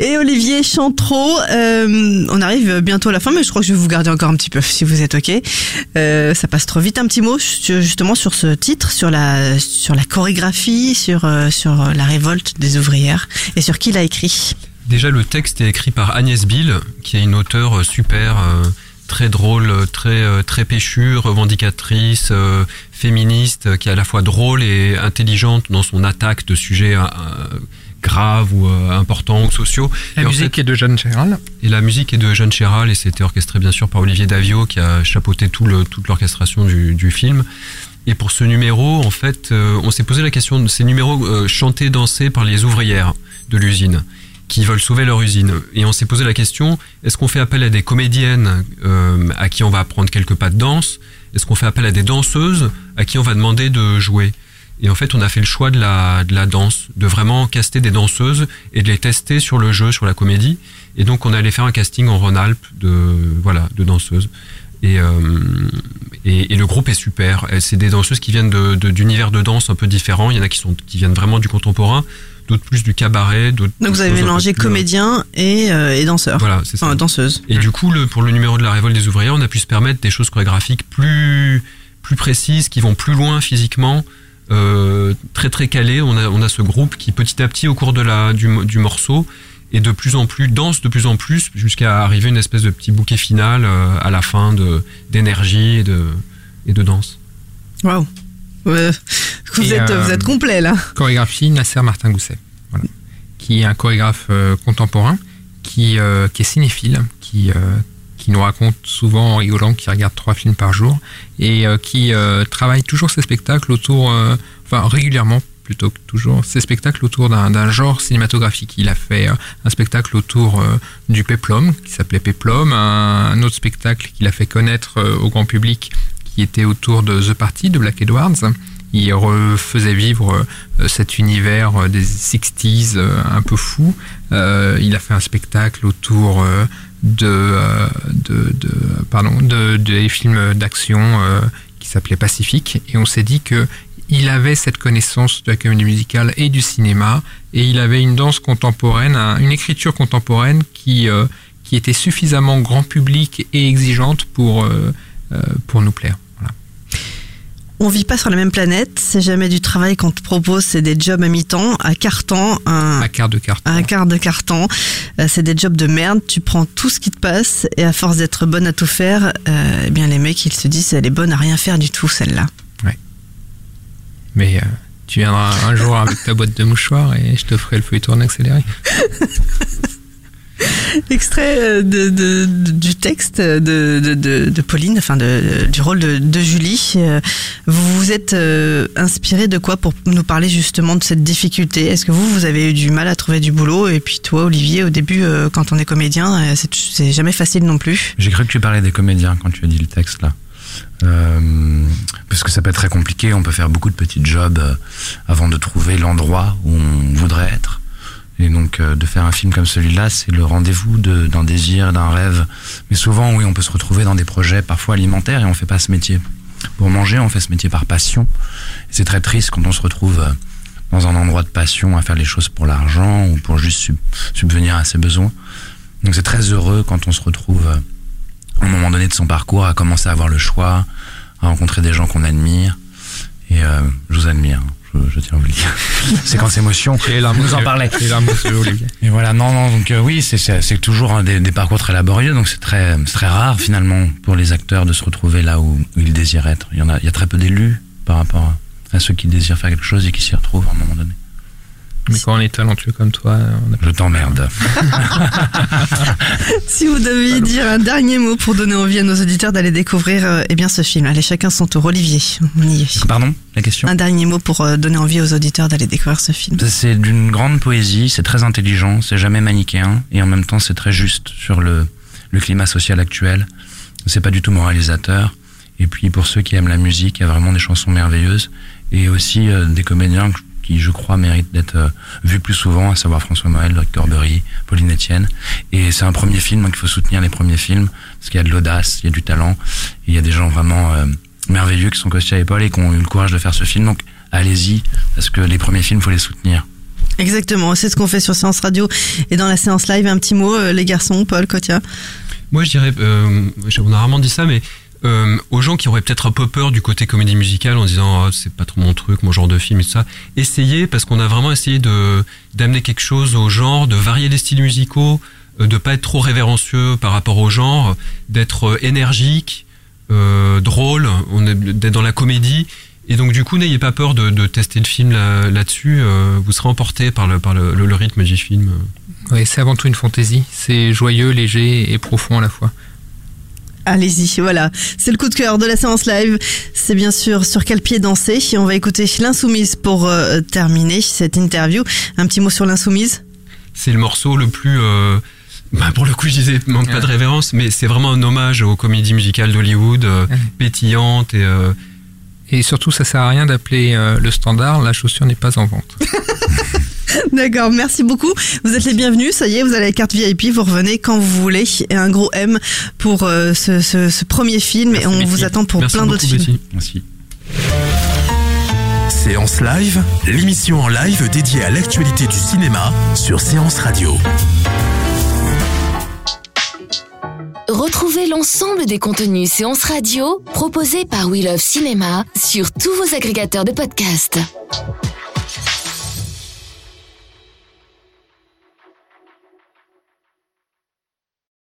et Olivier Chantreau. Euh, on arrive bientôt à la fin, mais je crois que je vais vous garder encore un petit peu si vous êtes OK. Euh, ça passe trop vite. Un petit mot justement sur ce titre, sur la, sur la chorégraphie, sur, euh, sur la révolte des ouvrières et sur qui l'a écrit. Déjà, le texte est écrit par Agnès Bill, qui est une auteure super, euh, très drôle, euh, très euh, très péchue, revendicatrice, euh, féministe, qui est à la fois drôle et intelligente dans son attaque de sujets graves ou euh, importants ou sociaux. La Et en musique fait- est de Jeanne Chéral. et la musique est de Jeanne Chéral et c'était orchestré bien sûr par Olivier Davio qui a chapeauté tout le, toute l'orchestration du, du film. Et pour ce numéro, en fait, euh, on s'est posé la question de ces numéros euh, chantés, dansés par les ouvrières de l'usine qui veulent sauver leur usine. Et on s'est posé la question, est-ce qu'on fait appel à des comédiennes euh, à qui on va apprendre quelques pas de danse? Est-ce qu'on fait appel à des danseuses à qui on va demander de jouer? Et en fait, on a fait le choix de la, danse, de vraiment caster des danseuses et de les tester sur le jeu, sur la comédie. Et donc, on allait faire un casting en Rhône-Alpes de, voilà, de danseuses. Et, euh, Et, et le groupe est super. C'est des danseuses qui viennent de- de- d'univers de, danse un peu différents. Il y en a qui, sont, qui viennent vraiment du contemporain, d'autres plus du cabaret. d'autres- Donc vous avez mélangé euh, comédien et, euh, et danseur. Voilà, c'est ça. Enfin, danseuse. Et du coup, le, pour le numéro de la révolte des ouvriers, on a pu se permettre des choses chorégraphiques plus, plus précises, qui vont plus loin physiquement, euh, très très calées. On a, on a ce groupe qui petit à petit, au cours de la, du, mo- du morceau, est de plus en plus, danse de plus en plus, jusqu'à arriver une espèce de petit bouquet final euh, à la fin de d'énergie et de, et de danse. Waouh. Ouais. Vous, Et, êtes, euh, vous êtes complet là. Chorégraphie Nasser Martin Gousset, voilà. qui est un chorégraphe euh, contemporain, qui, euh, qui est cinéphile, qui, euh, qui nous raconte souvent en rigolant qu'il regarde trois films par jour et euh, qui euh, travaille toujours ses spectacles autour, euh, enfin régulièrement plutôt que toujours, ses spectacles autour d'un genre cinématographique. Il a fait euh, un spectacle autour euh, du Peplum, qui s'appelait Peplum, un, autre spectacle qu'il a fait connaître euh, au grand public, qui était autour de The Party de Black Edwards. Il refaisait vivre cet univers des 60s euh, un peu fou. Il a fait un spectacle autour de, de, de, pardon, de, des films d'action qui s'appelait Pacifique. Et on s'est dit que il avait cette connaissance de la comédie musicale et du cinéma, et il avait une danse contemporaine, un- une écriture contemporaine qui, euh, qui était suffisamment grand public et exigeante pour, euh, euh, pour nous plaire. On vit pas sur la même planète. C'est jamais du travail qu'on te propose. C'est des jobs à mi-temps, à temps, un, À quart de carte. un quart de carton. C'est des jobs de merde. Tu prends tout ce qui te passe et à force d'être bonne à tout faire, euh, eh bien les mecs ils se disent elle est bonne à rien faire du tout celle-là. Mais euh, tu viendras un jour avec ta boîte de mouchoirs et je te ferai le feuilleton accéléré. <laughs> Extrait euh, de, de- de- du texte de, de, de, de Pauline, enfin de, du rôle de, de Julie. Euh, Vous vous êtes euh, inspiré de quoi pour nous parler justement de cette difficulté? Est-ce que vous, vous avez eu du mal à trouver du boulot? Et puis toi, Olivier, au début, euh, quand on est comédien, c'est jamais facile non plus. J'ai cru que tu parlais des comédiens quand tu as dit le texte là. Euh, parce que ça peut être très compliqué, on peut faire beaucoup de petits jobs euh, avant de trouver l'endroit où on voudrait être. Et donc euh, de faire un film comme celui-là, c'est le rendez-vous de- d'un désir, d'un rêve. Mais souvent, oui, on peut se retrouver dans des projets parfois alimentaires et on fait pas ce métier pour manger, on fait ce métier par passion. C'est très triste quand on se retrouve euh, dans un endroit de passion à faire les choses pour l'argent ou pour juste sub- subvenir à ses besoins. Donc c'est très heureux quand on se retrouve à un moment donné de son parcours à commencer à avoir le choix, à rencontrer des gens qu'on admire. Et euh, je vous admire, hein, je, je tiens à vous le dire. <laughs> Séquence émotion, Et là, nous en parlait. et là, monsieur <laughs> Olivier. Et voilà, non, non, donc euh, oui, c'est- c'est c'est toujours des, des parcours très laborieux, donc c'est très, c'est très rare finalement pour les acteurs de se retrouver là où, où ils désirent être. Il y en a, il y a très peu d'élus par rapport à, à ceux qui désirent faire quelque chose et qui s'y retrouvent à un moment donné. Mais quand on est talentueux comme toi, on a Je t'emmerde. <laughs> Si vous deviez dire un dernier mot pour donner envie à nos auditeurs d'aller découvrir euh, eh bien ce film, allez chacun son tour. Olivier, on y est. Pardon, la question? Un dernier mot pour euh, donner envie aux auditeurs d'aller découvrir ce film. C'est d'une grande poésie, c'est très intelligent, c'est jamais manichéen et en même temps c'est très juste sur le, le climat social actuel. C'est pas du tout moralisateur. Et puis pour ceux qui aiment la musique, il y a vraiment des chansons merveilleuses et aussi euh, des comédiens qui, je crois, méritent d'être euh, vus plus souvent, à savoir François Morel, Loïc Corbery, Pauline Etienne. Et c'est un premier film, donc il faut soutenir les premiers films parce qu'il y a de l'audace, il y a du talent, il y a des gens vraiment euh, merveilleux qui sont costés à l'épaule et qui ont eu le courage de faire ce film. Donc allez-y parce que les premiers films, faut les soutenir. Exactement, c'est ce qu'on fait sur Séance Radio et dans la séance live. Un petit mot, euh, les garçons, Paul, Kotia? Moi, je dirais, euh, on a rarement dit ça, mais euh, aux gens qui auraient peut-être un peu peur du côté comédie musicale en disant oh, c'est pas trop mon truc, mon genre de film et tout ça, essayez parce qu'on a vraiment essayé de d'amener quelque chose au genre, de varier les styles musicaux, euh, de pas être trop révérencieux par rapport au genre, d'être euh, énergique, euh, drôle, on est d'être dans la comédie. Et donc du coup, n'ayez pas peur de, tester le film là- là-dessus. euh, vous serez emporté par le par le- le rythme du film. Oui, c'est avant tout une fantaisie. C'est joyeux, léger et profond à la fois. Allez-y, voilà. C'est le coup de cœur de la séance live. C'est bien sûr sur quel pied danser. Et on va écouter l'insoumise pour euh, terminer cette interview. Un petit mot sur l'insoumise? c'est le morceau le plus euh, bah, pour le coup je disais manque pas de révérence mais c'est vraiment un hommage aux comédies musicales d'Hollywood euh, pétillantes et euh, Et surtout, ça sert à rien d'appeler euh, le standard. La chaussure n'est pas en vente. <laughs> <laughs> D'accord, merci beaucoup. Vous êtes les bienvenus. Ça y est, vous avez la carte VIP. Vous revenez quand vous voulez. Et un gros M pour euh, ce, ce- ce premier film. et on vous attend pour plein d'autres films. Merci. Séance Live, l'émission en live dédiée à l'actualité du cinéma sur Séance Radio. Retrouvez l'ensemble des contenus séances radio proposés par We Love Cinéma sur tous vos agrégateurs de podcasts.